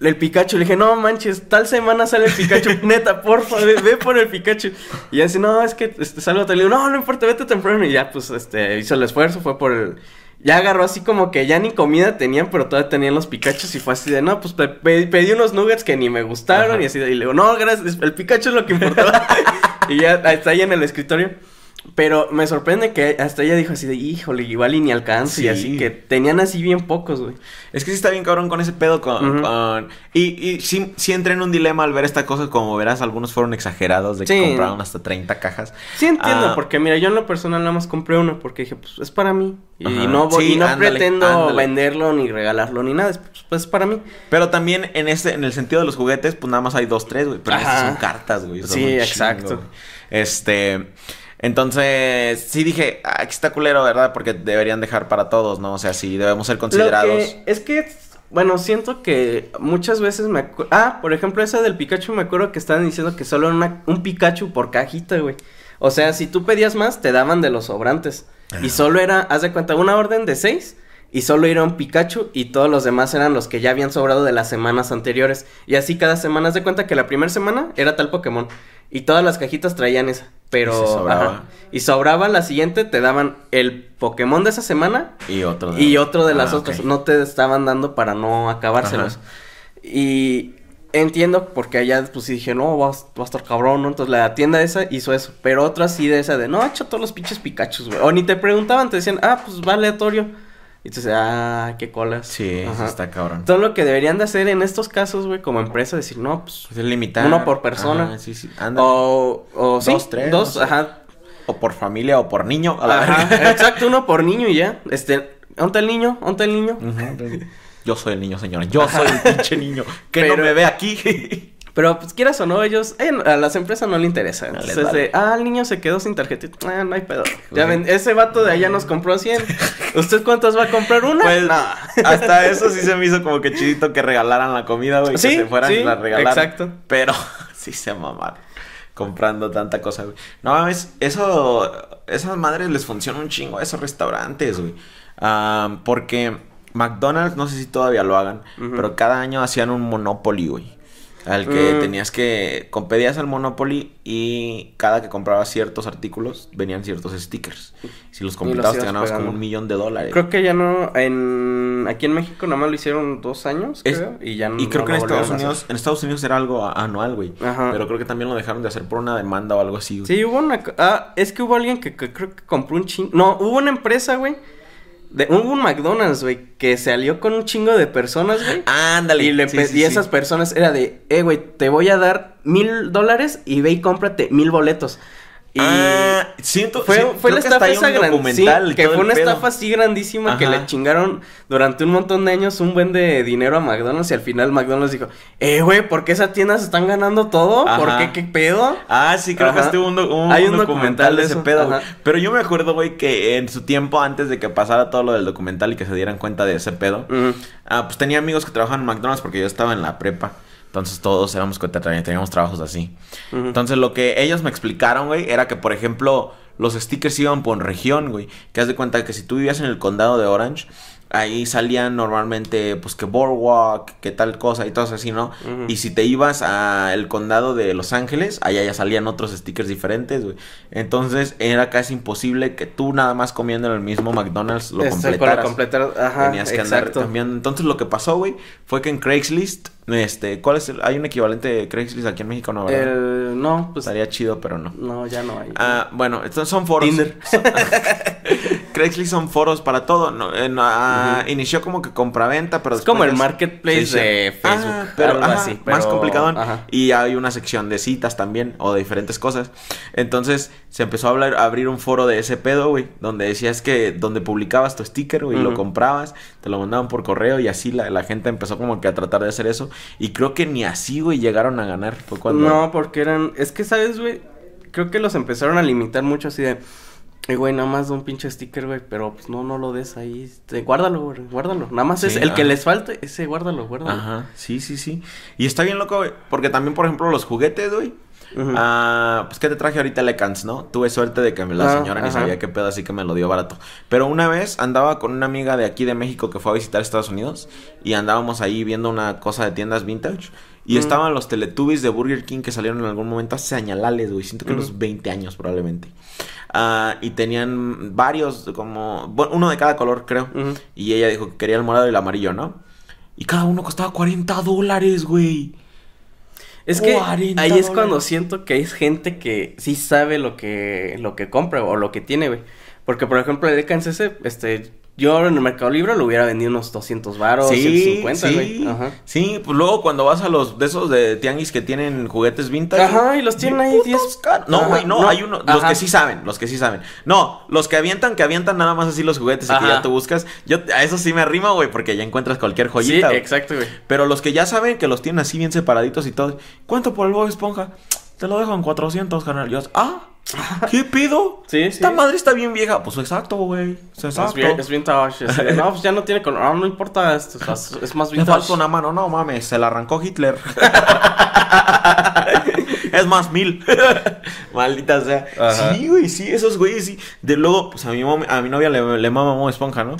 El Pikachu, le dije, no manches, tal semana sale el Pikachu, <laughs> neta, porfa, ve, ve por el Pikachu. Y ya así, no, es que este, salgo tal, le digo, no, no importa, vete temprano. Y ya, pues, este, hizo el esfuerzo, fue por el. Ya agarró así como que ya ni comida tenían, pero todavía tenían los Pikachus y fue así de, no, pues pe- pe- pedí unos nuggets que ni me gustaron Ajá. y así de, y le digo, no, gracias, el Pikachu es lo que importaba. <laughs> y ya está ahí en el escritorio. Pero me sorprende que hasta ella dijo así de, híjole, igual y ni alcanza y Sí. así, que tenían así bien pocos, güey. Es que sí está bien cabrón con ese pedo con... Y, y sí, sí entré en un dilema al ver esta cosa, como verás, algunos fueron exagerados de que compraron hasta 30 cajas. Sí entiendo, Ah. porque mira, yo en lo personal nada más compré una porque dije, pues es para mí. Y no, voy, y no ándale, pretendo ándale. venderlo ni regalarlo ni nada, es, pues, es para mí. Pero también en este, en el sentido de los juguetes, pues nada más hay dos, tres, güey. Pero estas son cartas, güey. Sí, chingo, exacto. güey. Este. Entonces, sí dije, ah, aquí está culero, ¿verdad? Porque deberían dejar para todos, ¿no? O sea, sí, debemos ser Lo considerados. que es que, bueno, siento que muchas veces me Ah, por ejemplo, esa del Pikachu me acuerdo que estaban diciendo que solo era una- un Pikachu por cajita, güey. O sea, si tú pedías más, te daban de los sobrantes. Y solo era, haz de cuenta, una orden de seis. Y solo era un Pikachu y todos los demás eran los que ya habían sobrado de las semanas anteriores. Y así cada semana, haz de cuenta que la primera semana era tal Pokémon. Y todas las cajitas traían esa. Pero... Y sobraba. ajá. Y sobraba la siguiente, te daban el Pokémon de esa semana Y otro y otro de las Ah, otras no te estaban dando para no acabárselos. Ajá. Y entiendo porque allá pues sí dije, no, va, a- estar cabrón, ¿no? Entonces la tienda esa hizo eso, pero otras sí de esa de, no, echa todos los pinches Pikachus, güey. O ni te preguntaban, te decían, ah, pues va aleatorio. Y entonces, ah, qué colas. Sí, Ajá. está cabrón. Todo lo que deberían de hacer en estos casos, güey, como empresa, decir, no, pues... Es limitar. Uno por persona. Ajá, sí, sí. Anda. O, o sí, Dos, tres, Dos, no sé. ajá. o por familia o por niño. A la Ajá, <laughs> exacto, uno por niño y ya. Este, ¿dónde el niño? ¿Dónde el niño? Yo soy el niño, señora. Yo soy el pinche niño. <laughs> Que no me ve aquí. Pero pues quieras o no, ellos, eh, a las empresas no le interesa. Entonces, vale. de, ah, el niño se quedó sin tarjetita. Ah, no hay pedo. Ya ven, ese vato de allá nos compró 100. <laughs> ¿Usted cuántos va a comprar? ¿Una? Pues No. <laughs> hasta eso sí se me hizo como que chidito que regalaran la comida, güey. Sí, que se fueran sí, y la regalaran. exacto. Pero <laughs> sí se mamaron. Comprando tanta cosa, güey. No mames, eso. Esas madres les funciona un chingo a esos restaurantes, güey. Porque McDonald's, no sé si todavía lo hagan, pero cada año hacían un Monopoly, güey. Al que Mm. tenías que. Pedías al Monopoly y cada que comprabas ciertos artículos venían ciertos stickers. Si los completabas te ganabas como un millón de dólares. Creo que ya no, en, aquí en México nada más lo hicieron dos años, Es- creo, y ya no Y creo no que en Estados Unidos, en Estados Unidos era algo anual, güey. Pero creo que también lo dejaron de hacer por una demanda o algo así, güey. Sí, hubo una, ah, es que hubo alguien que, que creo que compró un chingo, no, hubo una empresa, güey, de, hubo un McDonald's, güey, que se alió con un chingo de personas, güey. Ándale. Y, le Sí, pe- sí, y sí. esas personas era de, eh, güey, te voy a dar mil dólares y ve y cómprate mil boletos. Y Ah, siento. fue, sí, fue la estafa esa gran- sí, que fue una estafa así grandísima que le chingaron durante un montón de años un buen de dinero a McDonald's y al final McDonald's dijo, eh, güey, ¿por qué esas tiendas están ganando todo? ¿Por Ajá. qué? ¿Qué pedo? Ah, sí, creo que estuvo un, do- un- Hay un un documental documental de de ese pedo, güey. Pero yo me acuerdo, güey, que en su tiempo, antes de que pasara todo lo del documental y que se dieran cuenta de ese pedo, ah, pues tenía amigos que trabajaban en McDonald's porque yo estaba en la prepa. Entonces todos éramos que teníamos trabajos así. Entonces lo que ellos me explicaron, güey, era que, por ejemplo, los stickers iban por región, güey. Que haz de cuenta que si tú vivías en el condado de Orange, ahí salían normalmente, pues, que Boardwalk, que tal cosa y todo así, ¿no? Y si te ibas al condado de Los Ángeles, allá ya salían otros stickers diferentes, güey. Entonces era casi imposible que tú nada más comiendo en el mismo McDonald's lo con completaras. completar, ajá, Tenías que andar cambiando. Entonces lo que pasó, güey, fue que en Craigslist, este, ¿cuál es el? Hay un equivalente de Craigslist aquí en México, ¿no? ¿verdad? El, no, pues, Estaría chido, pero no. no, ya no hay. Ah, bueno, estos son foros. Tinder. <laughs> <laughs> Craigslist son foros para todo. No, Eh, no, ah, Inició como que compraventa, pero es como el marketplace de Facebook, Ah, pero algo ajá, así, más complicado. Y hay una sección de citas también o de diferentes cosas. Entonces se empezó a, hablar, a abrir un foro de ese pedo, güey, donde decías que donde publicabas tu sticker, güey, lo Ujú. comprabas, te lo mandaban por correo y así la, la gente empezó como que a tratar de hacer eso. Y creo que ni así, güey, llegaron a ganar. Fue cuando... No, porque eran. Es que, ¿sabes, güey? Creo que los empezaron a limitar mucho así de. "Eh, güey, nada más un pinche sticker, güey. Pero pues no, no lo des ahí. este, guárdalo, güey. Guárdalo. Nada más es el que ajá. les falte. Ese, guárdalo, guárdalo. Ajá, sí, sí, sí. Y está bien loco, güey. Porque también, por ejemplo, los juguetes, güey. Ah, pues que te traje ahorita Lecans, ¿no? Tuve suerte de que la Ah, señora ni sabía qué pedo, así que me lo dio barato. Pero una vez andaba con una amiga de aquí de México que fue a visitar Estados Unidos y andábamos ahí viendo una cosa de tiendas vintage y Mm. estaban los Teletubbies de Burger King que salieron en algún momento hace añalales, güey. Siento que Ujú. unos 20 años probablemente. Ah, y tenían varios, como bueno, uno de cada color, creo. Y ella dijo que quería el morado y el amarillo, ¿no? Y cada uno costaba 40 dólares, güey. Es que 40 ahí es cuando siento que hay gente que sí sabe lo que, lo que compra o lo que tiene, güey. Porque, por ejemplo, el Ecans este, yo en el Mercado Libre lo hubiera vendido unos 200 varos, 150, sí, güey. Ajá. sí, pues luego cuando vas a los de esos de tianguis que tienen juguetes vintage. Ajá, y los tienen ahí putos 10. caros. No, güey, no, no, hay uno, los que sí saben, los que sí saben. No, los que avientan, que avientan nada más así los juguetes y que ya tú buscas. Yo a eso sí me arrimo, güey, porque ya encuentras cualquier Sí, joyita. güey. exacto, güey. Pero los que ya saben que los tienen así bien separaditos y todo. ¿Cuánto por el Bob Esponja? Te lo dejo en 400, carnal. Yo, ah, ¿qué pido? Sí, Esta sí. madre está bien vieja. Pues exacto, güey. Es bien, es vintage. no, pues ya no tiene color. No, no importa esto. o sea, es- más <laughs> Le vintage. falta una mano, no mames, se la arrancó Hitler. <laughs> es más, mil. <laughs> Maldita sea. Ajá. Sí, güey, sí, esos güeyes, sí. De luego, pues a mi, mom- a mi novia le, le mama Bob Esponja, ¿no?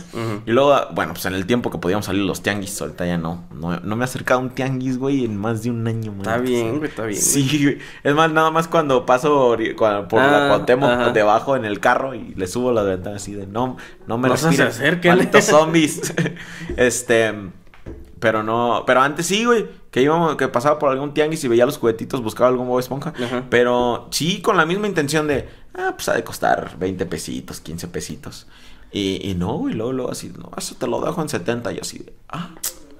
Y luego, bueno, pues en el tiempo que podíamos salir los tianguis, ahorita ya no. No, no me he acercado a un tianguis, güey, en más de un año, Está maldita bien, güey, está bien. Sí, güey. Es más, nada más cuando paso por la Ah, Cuauhtémoc debajo en el carro y le subo la ventana así de no, no me No se respiren, acerquen. malditos <laughs> zombies. <laughs> este, pero no, pero antes sí, güey, que íbamos, que pasaba por algún tianguis y veía los juguetitos, buscaba algún Bob Esponja. Ajá. Pero sí, con la misma intención de, ah, pues ha de costar 20 pesitos, 15 pesitos. Y, y no, güey, luego, luego así, no, eso te lo dejo en 70 y yo así de, ah.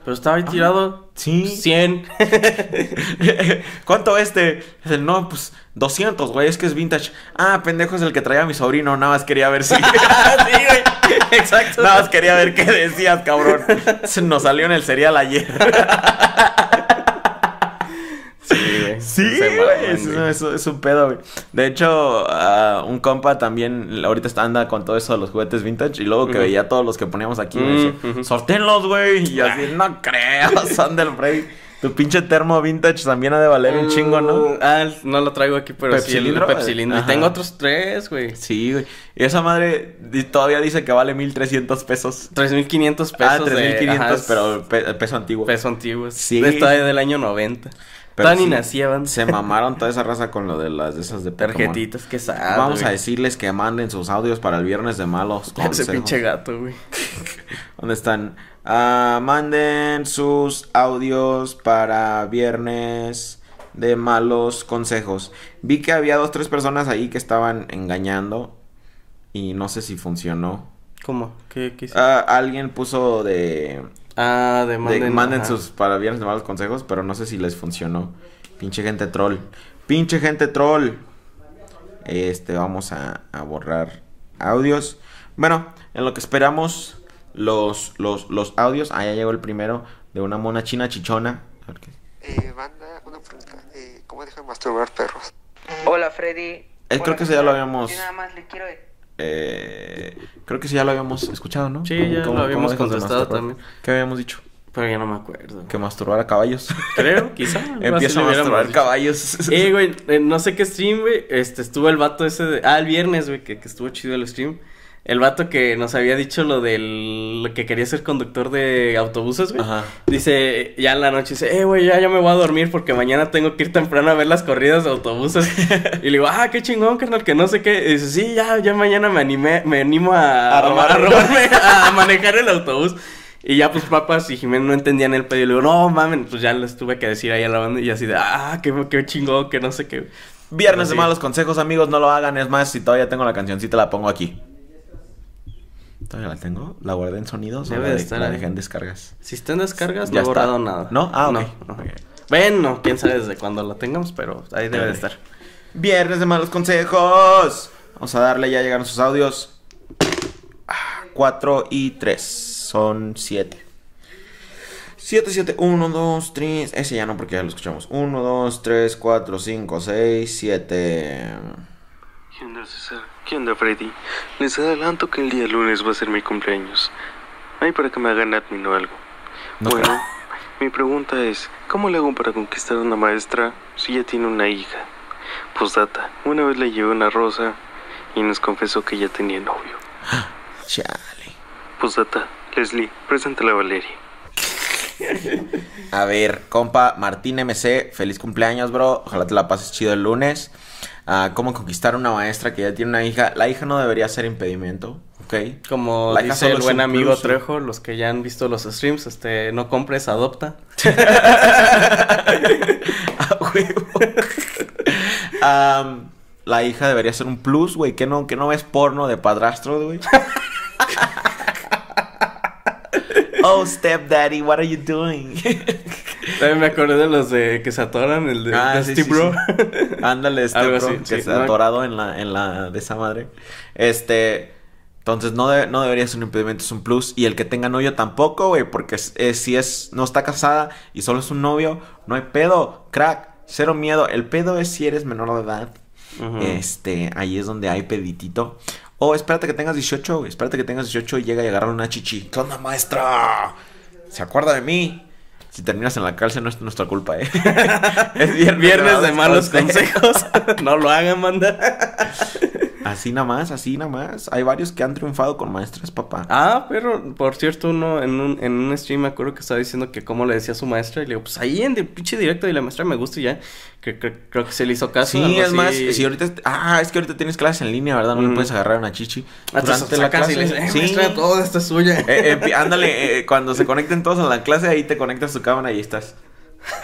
Pero estaba ahí tirado. Sí. 100. <laughs> ¿Cuánto este? No, pues 200, güey, es que es vintage. Ah, pendejo es el que traía a mi sobrino, nada más quería ver si... <laughs> sí, güey. <laughs> Exacto. nada más quería ver qué decías, cabrón. Nos salió en el cereal ayer. Sí, güey. Sí, güey, es, güey. es- es un pedo, güey. De hecho, ah, un compa también ahorita está anda con todo eso de los juguetes vintage y luego que veía todos los que poníamos aquí, me decía, ujú. sorténlos, güey. Y yo así, no creo, son del Freddy. Tu pinche termo vintage también ha de valer un chingo, ¿no? Ah, no lo traigo aquí, pero sí, el ¿Pepsilindro? Y tengo otros tres, güey. Sí, güey. Y esa madre todavía dice que vale 1300 pesos. 3.500 pesos. ah, de- 3500, ajá, es pero pe- peso antiguo. Peso antiguo. Sí. Sí. Está del año 90. Pero Todavía sí, nacían. Se mamaron toda esa raza con lo de las de esas de Pokémon. Tarjetitas, que. Vamos a decirles que manden sus audios para el viernes de malos <laughs> Ese consejos. pinche gato, güey. <laughs> ¿Dónde están? Ah, manden sus audios para viernes de malos consejos. Vi que había dos, tres personas ahí que estaban engañando y no sé si funcionó. ¿Cómo? ¿Qué, qué? Ah, alguien puso de, Ah, de de- manden. manden sus para viernes de malos consejos, pero no sé si les funcionó. Pinche gente troll. Pinche gente troll. Este, vamos a, a borrar audios. Bueno, en lo que esperamos los, los, los audios. Ah, ya llegó el primero de una mona china chichona. Eh, banda, una pregunta. Eh, ¿Cómo dejan masturbar perros? Hola Freddy. creo Hola, que eso ya lo habíamos- Yo nada más le quiero Eh, creo que sí ya lo habíamos escuchado, ¿no? Sí, ya lo habíamos contestado también. ¿Qué habíamos dicho? Pero ya no me acuerdo. Que masturbar a caballos. Creo, <laughs> quizá. Empieza a masturbar caballos. <laughs> Eh, güey, no sé qué stream, güey. Este, estuvo el vato ese de. Ah, el viernes, güey, que, que estuvo chido el stream. El vato que nos había dicho lo del. lo que quería ser conductor de autobuses, güey. Ajá. Dice, ya en la noche, dice, eh, güey, ya, ya me voy a dormir porque mañana tengo que ir temprano a ver las corridas de autobuses. <laughs> y le digo, ah, qué chingón, carnal, que no sé qué. Y dice, sí, ya, ya mañana me animé, me animo a, A robar- a robarme, <laughs> a manejar el autobús. Y ya, pues, papas y Jiménez no entendían el pedo. Y le digo, no, mamen, pues ya les tuve que decir ahí a la banda. Y así de, ah, qué, qué chingón, que no sé qué. Viernes de malos consejos, amigos, no lo hagan. Es más, si todavía tengo la cancioncita, la pongo aquí. ¿Todavía la tengo? ¿La guardé en sonidos o Debe la, de de- estar la dejé en descargas? Si está en descargas, Ya no he borrado nada. ¿No? Ah, ok. No, no. Ok. Bueno, quién sabe desde cuándo la tengamos, pero ahí debe de Ok. estar. Viernes de malos consejos. Vamos a darle, ya llegaron sus audios. 4 y 3. Son 7. 7, 7, 1, 2, 3. Ese ya no, porque ya lo escuchamos. 1, 2, 3, 4, 5, 6, 7. ¿Qué onda, Freddy? Les adelanto que el día lunes va a ser mi cumpleaños. Ay, para que me hagan admin o algo. No bueno, mi pregunta es, ¿cómo le hago para conquistar a una maestra si ya tiene una hija? Postdata, una vez le llevé una rosa y nos confesó que ya tenía novio. <gasps> Chale. Postdata, Leslie, preséntala a Valeria. A ver, compa Martín MC, feliz cumpleaños, bro. Ojalá te la pases chido el lunes. Ah, ¿Cómo conquistar a una maestra que ya tiene una hija? La hija no debería ser impedimento, ¿ok? Como La dice el buen amigo plus, Trejo, los que ya han visto los streams, este, no compres, adopta. <laughs> A huevo. Am, la hija debería ser un plus, güey. ¿Qué no, que no ves porno de padrastro, güey? <laughs> oh, stepdaddy, what are you doing? <laughs> También me acordé de los de que se atoran, el de, Ah, de sí, Steve sí, Bro. <laughs> Ándale, este Algo bro, así, que no- ha atorado en la, en la de esa madre. Este, entonces no, de- no debería ser un impedimento, es un plus. Y el que tenga novio tampoco, güey, porque es- es- si es, no está casada y solo es un novio, no hay pedo, crack, cero miedo. El pedo es si eres menor de edad. Este, ahí es donde hay peditito. O espérate que tengas 18, güey. Espérate que tengas 18 y llega a agarrar una chichi. ¿Qué onda, maestra? ¿Se acuerda de mí? Si terminas en la cárcel no es nuestra culpa, ¿eh? <laughs> es viernes, Viernes de malos consejos. consejos. <laughs> no lo hagan, manda. <laughs> Así nada más, así nada más. Hay varios que han triunfado con maestras, papá. Ah, pero por cierto, uno en un, en un stream me acuerdo que estaba diciendo que cómo le decía a su maestra. Y le digo, pues ahí en el pinche directo y la maestra me gusta y ya. Que, que- creo que se le hizo caso. Sí, es así. más, si ahorita... Ah, es que ahorita tienes clases en línea, ¿verdad? No le puedes agarrar una chichi. Ah, durante la sacas y le clase. dices, eh, maestra, todo esto es suya. Eh, eh, ándale, eh, cuando se conecten todos a la clase, ahí te conectas tu cámara y ahí estás.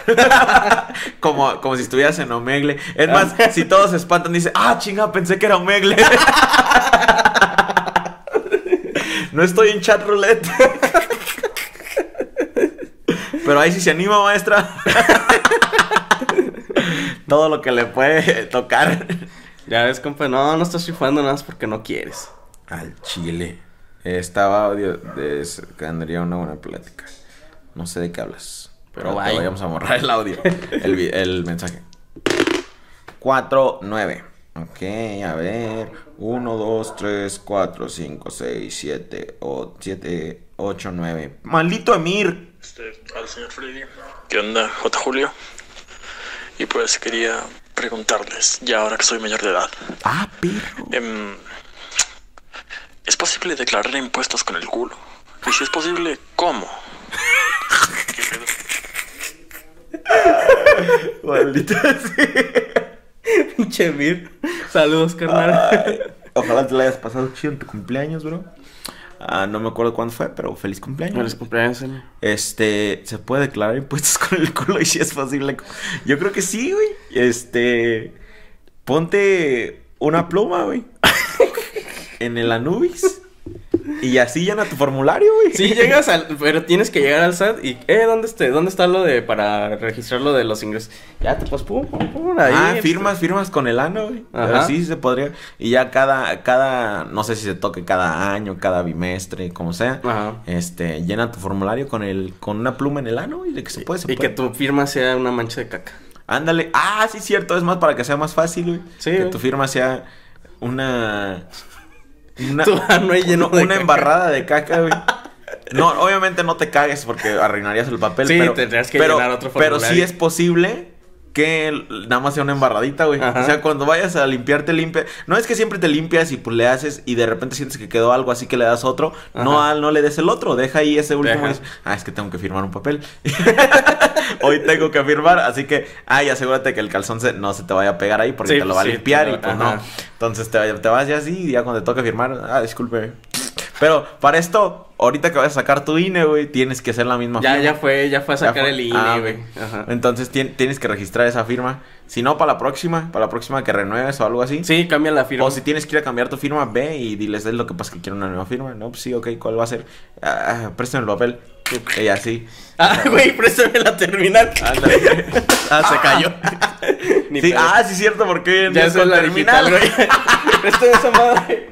<laughs> como, como si estuvieras en Omegle. Es más, si todos se espantan, dice, ah, chinga, pensé que era Omegle. <laughs> no estoy en chat roulette. Pero ahí sí se anima, maestra. <laughs> Todo lo que le puede tocar. Ya ves, compa, no, no estás rifando nada más porque no quieres. Al chile. Estaba audio de tendría una buena plática. No sé de qué hablas. Pero te vaya. vayamos a borrar el audio. el, vi- el mensaje. 4, 9. Ok, a ver. 1, 2, 3, 4, 5, 6, 7, 7, 8, 9. Maldito Emir. Este, al señor Freddy. ¿Qué onda, J. Julio? Y pues quería preguntarles, ya ahora que soy mayor de edad, Ah, perro. em, ¿es posible declarar impuestos con el culo? Y si es posible, ¿cómo? Maldito Pinche Mir. Saludos, carnal. Ojalá te la hayas pasado chido en tu cumpleaños, bro. Ah, no me acuerdo cuándo fue, pero feliz cumpleaños. Feliz cumpleaños. Este, ¿se puede declarar impuestos <laughs> con el culo y si es posible? Yo creo que sí, güey. Este, ponte una pluma, güey. <laughs> en el Anubis. Y así llena tu formulario, güey. Sí, llegas al. Pero tienes que llegar al SAT y. Eh, ¿dónde, esté, ¿dónde está lo de. para registrar lo de los ingresos? Ya te pues, pum, pum, pum, ahí. ah, este. firmas, firmas con el ano, güey. Ajá. sí se podría. Y ya cada, cada, no sé si se toque cada año, cada bimestre, como sea. Ajá. Este, llena tu formulario con el, con una pluma en el ano, y de que se puede, se Y puede. que tu firma sea una mancha de caca. Ándale. Ah, sí, cierto. Es más para que sea más fácil, güey. Sí, Que tu firma sea una. Una, <laughs> Tu lleno una de caca. embarrada de caca, güey. <laughs> No, obviamente no te cagues porque arruinarías el papel. Sí, pero, tendrías que pero- llenar otro Pero sí es posible que nada más sea una embarradita, güey. Ajá. O sea, cuando vayas a limpiarte, limpia. No es que siempre te limpias y pues le haces y de repente sientes que quedó algo así que le das otro. No, al- no le des el otro. Deja ahí ese último. Deja. ah, es que tengo que firmar un papel. <laughs> Hoy tengo que firmar, así que, ay, asegúrate que el calzón se- no se te vaya a pegar ahí porque Sí, te lo va a limpiar y pues ajá. no. Entonces te, te vas ya así y ya cuando te toca firmar, ah, disculpe. Pero para esto, ahorita que vas a sacar tu INE, güey, tienes que hacer la misma Ya, firma. ya fue, ya fue a Ya sacar fue. el Ah, INE, güey. Ajá. Entonces tien- tienes que registrar esa firma. Si no, para la próxima, para la próxima que renueves o algo así. Sí, cambia la firma. O si tienes que ir a cambiar tu firma, ve y diles, es lo que pasa que quiero una nueva firma. No, pues sí, ok, ¿cuál va a ser? Ah, ah, préstame el papel. Y así. <laughs> Ah, güey, préstame la terminal. Ándale. <laughs> Ah, se cayó. <laughs> Ni Sí, ah, sí cierto, porque hoy en ya día es con la terminal. digital, güey. Préstame esa madre.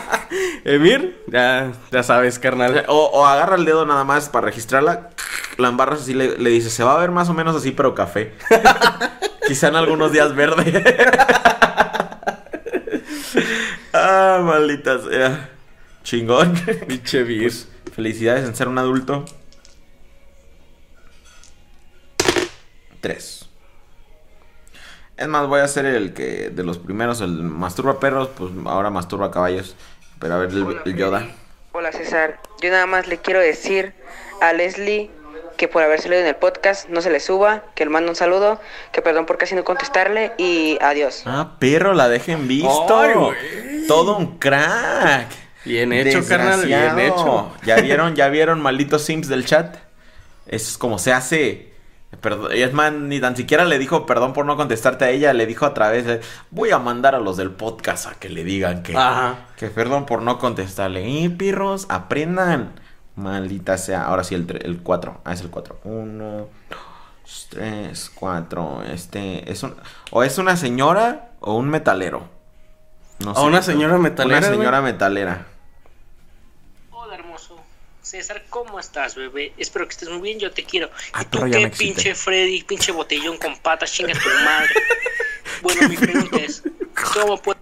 <laughs> Emir, ya, ya sabes, carnal. O, o agarra el dedo nada más para registrarla, la embarras así, le, le dices, se va a ver más o menos así, pero café. <laughs> Quizá en algunos días verde. <laughs> ah, maldita sea. Chingón. Pinche. Pues, felicidades en ser un adulto. Tres. Es más, voy a ser el que de los primeros, el masturba perros, pues ahora masturba caballos. Pero a ver, el, Yoda. Hola César, yo nada más le quiero decir a Leslie que por haber salido en el podcast no se le suba, que le mando un saludo, que perdón por casi no contestarle y adiós. Ah, perro, la dejen visto. Todo un crack. Bien hecho, carnal, bien hecho. ¿Ya vieron, ya vieron, malditos sims del chat? Eso es como se hace. Perdón, y es más, ni tan siquiera le dijo perdón por no contestarte a ella, le dijo a través voy a mandar a los del podcast a que le digan que, Ajá. que perdón por no contestarle. Y pirros, aprendan. Maldita sea. Ahora sí, el 4. Ah, es el 4. 1, 2, 3, 4. Este, es un, o es una señora o un metalero. No ¿O una señora metalera, Una güey? señora metalera. César, ¿cómo estás, bebé? Espero que estés muy bien, yo te quiero. Ah, ¿Y tú qué, pinche Freddy, pinche botellón con patas, chinga tu madre? <laughs> Bueno, mi pregunta es, ¿cómo puedo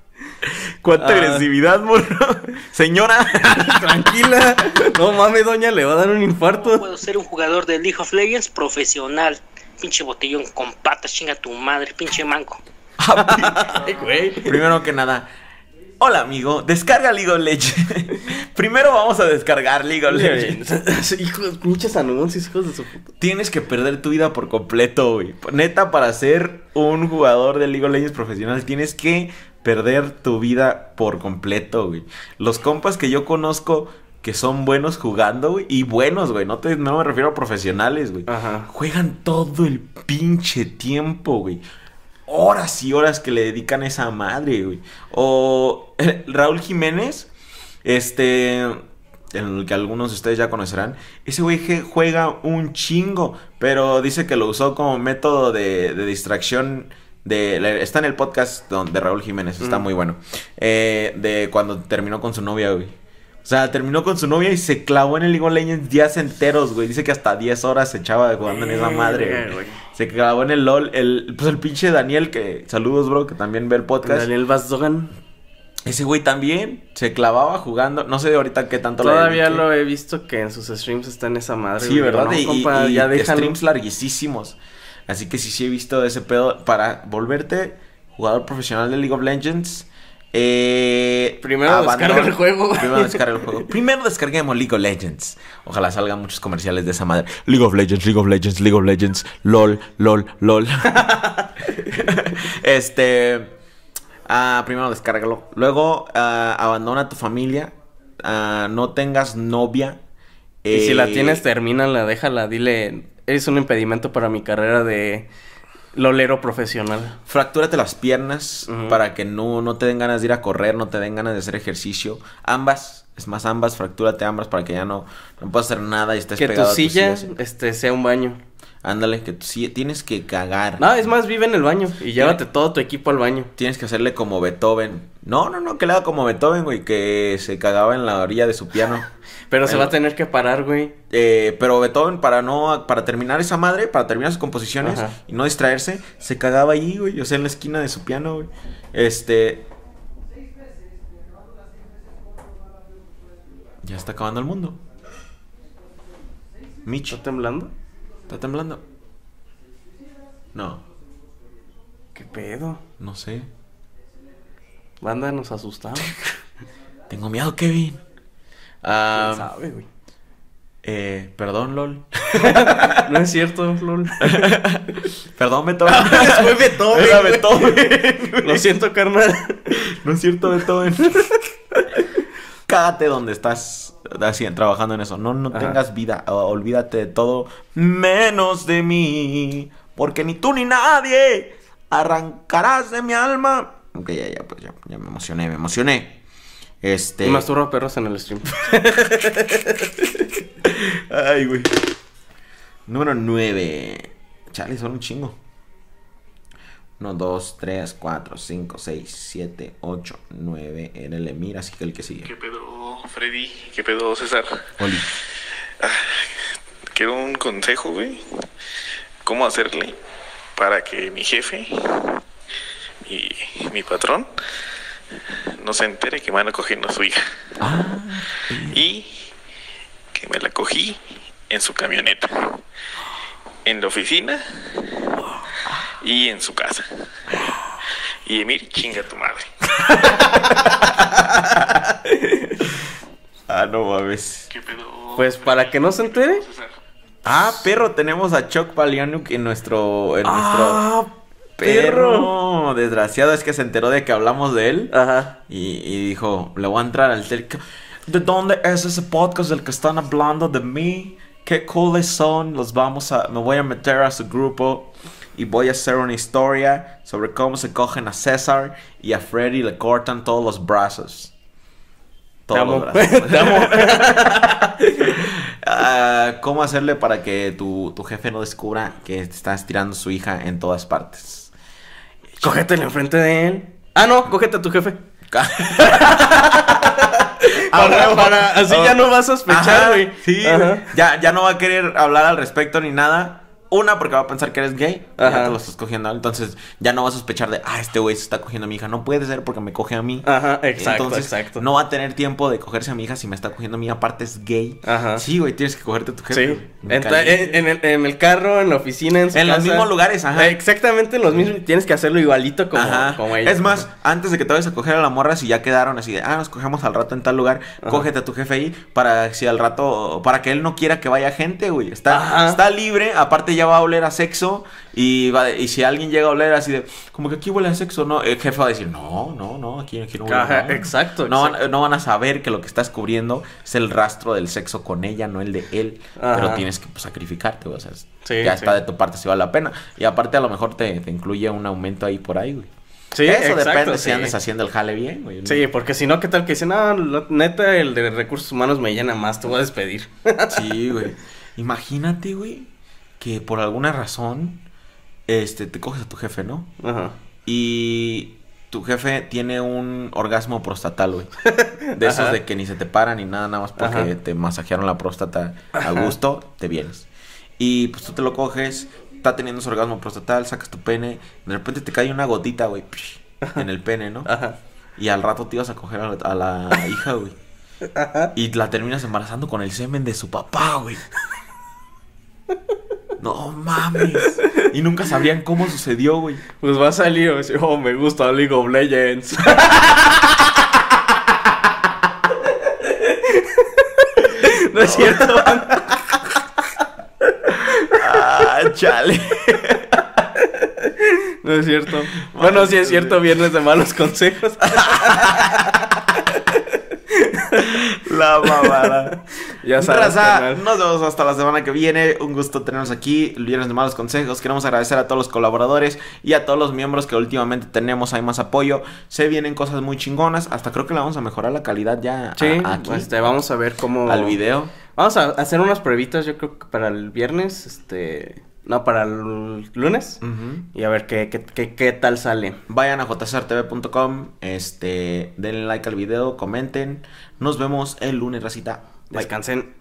Cuánta Ah. agresividad, morro. Señora. <laughs> Tranquila. No mames, doña, le va a dar un infarto. puedo ser un jugador de League of Legends profesional? Pinche botellón con patas, chinga tu madre, pinche manco. Ay, <laughs> güey. Primero que nada. Hola, amigo. Descarga League of Legends. <laughs> Primero vamos a descargar League of Legends. <laughs> Hijos, pinches anuncios, hijos de su puta. Tienes que perder tu vida por completo, güey. Neta, para ser un jugador de League of Legends profesional, tienes que perder tu vida por completo, güey. Los compas que yo conozco que son buenos jugando, güey. Y buenos, güey. No, te, no me refiero a profesionales, güey. Ajá. Juegan todo el pinche tiempo, güey. Horas y horas que le dedican a esa madre, güey. O eh, Raúl Jiménez, este... en el que algunos de ustedes ya conocerán. Ese güey juega un chingo, pero dice que lo usó como método de, de distracción. De, está en el podcast de Raúl Jiménez, está Mm. muy bueno. Eh, de cuando terminó con su novia, güey. O sea, terminó con su novia y se clavó en el League of Legends días enteros, güey. Dice que hasta 10 horas se echaba jugando en esa madre, güey. Se clavó en el LOL. El, pues el pinche Daniel, que saludos, bro, que también ve el podcast. Daniel Bazdogan. Ese güey también se clavaba jugando. No sé ahorita qué tanto Todavía lo he visto que en sus streams está en esa madre. Sí, güey. ¿verdad? No, y compa, y- ya y streams larguísimos. Así que sí, sí he visto ese pedo. Para volverte jugador profesional de League of Legends. Eh, Primero descarga el juego. Primero descarga el juego. Primero descarguemos League of Legends. Ojalá salgan muchos comerciales de esa madre. League of Legends, League of Legends, League of Legends. LOL, LOL, LOL. <laughs> este. ah, primero descárgalo. Luego ah, abandona a tu familia. Ah, no tengas novia. Y si la Eh, tienes, termínala, déjala, dile, eres un impedimento para mi carrera de lolero profesional. Fractúrate las piernas para que no, no te den ganas de ir a correr, no te den ganas de hacer ejercicio. Ambas, es más, ambas, fractúrate ambas para que ya no, no puedas hacer nada y estés que tu pegado a tu silla, silla. este, sea un baño. Ándale, que tu silla- tienes que cagar. No, es más, vive en el baño y llévate todo tu equipo al baño. Tienes que hacerle como Beethoven. No, no, no, que le haga como Beethoven, güey, que se cagaba en la orilla de su piano. <laughs> Pero se va a tener que parar, güey. Eh, pero Beethoven, para no, para terminar esa madre, para terminar sus composiciones Ajá. y no distraerse, se cagaba ahí, güey, o sea, en la esquina de su piano, güey. Este. Ya está acabando el mundo. Mitch, ¿Está temblando? ¿está temblando? No, ¿Qué pedo? no sé. Banda nos asustamos. <laughs> Tengo miedo, Kevin. ¿Quién Ah, sabe, güey? eh, perdón, LOL. <laughs> No es cierto, lol. <laughs> Perdón, Beethoven. Fue Beethoven, Era. Beethoven. Lo siento, carnal. No es cierto, Beethoven. Cágate donde estás así, trabajando en eso. No, no Ajá. tengas vida. Olvídate de todo menos de mí. Porque ni tú ni nadie arrancarás de mi alma. Ok, ya, ya, pues ya, ya me emocioné, me emocioné. Este. Y masturba perros en el stream. <laughs> Ay, güey. Número 9. Chale, son un chingo. 1, 2, 3, 4, 5, 6, 7, 8, 9. Era el Emir, así que el que sigue. ¿Qué pedo, Freddy? ¿Qué pedo, César? Oli. Quiero un consejo, güey. ¿Cómo hacerle para que mi jefe y mi patrón no se entere que me van cogiendo a su hija? Y que me la cogí en su camioneta, en la oficina y en su casa. Y Emir, chinga tu madre. Ah, no mames. ¿Qué pedo? Pues para que no se entere. Ah, perro, tenemos a Chuck Palahniuk en nuestro. En Ah, nuestro. Perro. Desgraciado, es que se enteró de que hablamos de él. Ajá. Y, y dijo, le voy a entrar al tel... ¿De dónde es ese podcast del que están hablando de mí? Qué cooles son. Los vamos a... Me voy a meter a su grupo. Y voy a hacer una historia sobre cómo se cogen a César y a Freddy le cortan todos los brazos. Todos los <laughs> brazos. <laughs> Ah, ¿Cómo hacerle para que tu, tu jefe no descubra que te estás tirando su hija en todas partes? Cógetela enfrente de él. Ah, no, cógete a tu jefe. <laughs> Para- huevo. para- así ya no va a sospechar, güey. Sí, Ajá. ya, ya no va a querer hablar al respecto ni nada. Una, porque va a pensar que eres gay. Ajá. Ya te lo estás cogiendo. Entonces, ya no va a sospechar de, ah, este güey se está cogiendo a mi hija. No puede ser porque me coge a mí. Ajá, exacto, Entonces, exacto. No va a tener tiempo de cogerse a mi hija si me está cogiendo a mí. Aparte, es gay. Ajá. Sí, güey, tienes que cogerte a tu jefe. Sí. En, el, en el carro, en la oficina, en su En los mismos lugares, ajá. Exactamente en los mismos. Tienes que hacerlo igualito como, Ajá. como ella. Es más, antes de que te vayas a coger a la morra, si ya quedaron así de, ah, nos cogemos al rato en tal lugar, cógete a tu jefe ahí para si al rato, para que él no quiera que vaya gente, güey. Está, Ajá. está libre, aparte ya va a oler a sexo y, va, y si alguien llega a oler así de, como que aquí huele a sexo, no, el jefe va a decir, no, no, no, aquí, aquí no huele. No". exacto, No, exacto. Van, no van a saber que lo que estás cubriendo es el rastro del sexo con ella, no el de él. Ajá. Pero tienes que pues, sacrificarte. O sea, Sí, ya sí. está de tu parte si vale la pena. Y aparte a lo mejor te, te incluye un aumento ahí por ahí, güey. Sí, Eso exacto, depende si andes haciendo el jale bien, güey. Sí, porque si no, ¿qué tal que dicen, no, lo- neta, el de recursos humanos me llena más, te voy a despedir? Sí, güey. Imagínate, güey, que por alguna razón, este, te coges a tu jefe, ¿no? Ajá. Y tu jefe tiene un orgasmo prostatal, güey. De esos Ajá. de que ni se te paran ni nada, nada más porque Ajá. te masajearon la próstata a gusto, te vienes. Y pues tú te lo coges, está teniendo su orgasmo prostatal, sacas tu pene, de repente te cae una gotita, güey, en el pene, ¿no? Ajá. Y al rato te ibas a coger a la, a la hija, güey. Y la terminas embarazando con el semen de su papá, güey. <laughs> No mames. Y nunca sabrían cómo sucedió, güey. Pues va a salir y va a decir, oh, me gusta League of Legends. <laughs> no es cierto. Ah, chale. No es cierto. Bueno, sí es cierto, viernes de malos consejos. <laughs> <laughs> La mamada. ya sabes. Raza, nos vemos hasta la semana que viene. Un gusto tenernos aquí. Viernes de Malos Consejos. Queremos agradecer a todos los colaboradores y a todos los miembros que últimamente tenemos. Hay más apoyo. Se vienen cosas muy chingonas. Hasta creo que le vamos a mejorar la calidad ya Sí, a- aquí. este, vamos a ver cómo. Al video. Vamos a hacer unas pruebitas, yo creo que para el viernes, este. No, para el lunes. Y a ver qué, qué, qué, qué tal sale. Vayan a jcrtv.com, este, denle like al video, comenten. Nos vemos el lunes, racita. Bye. Descansen.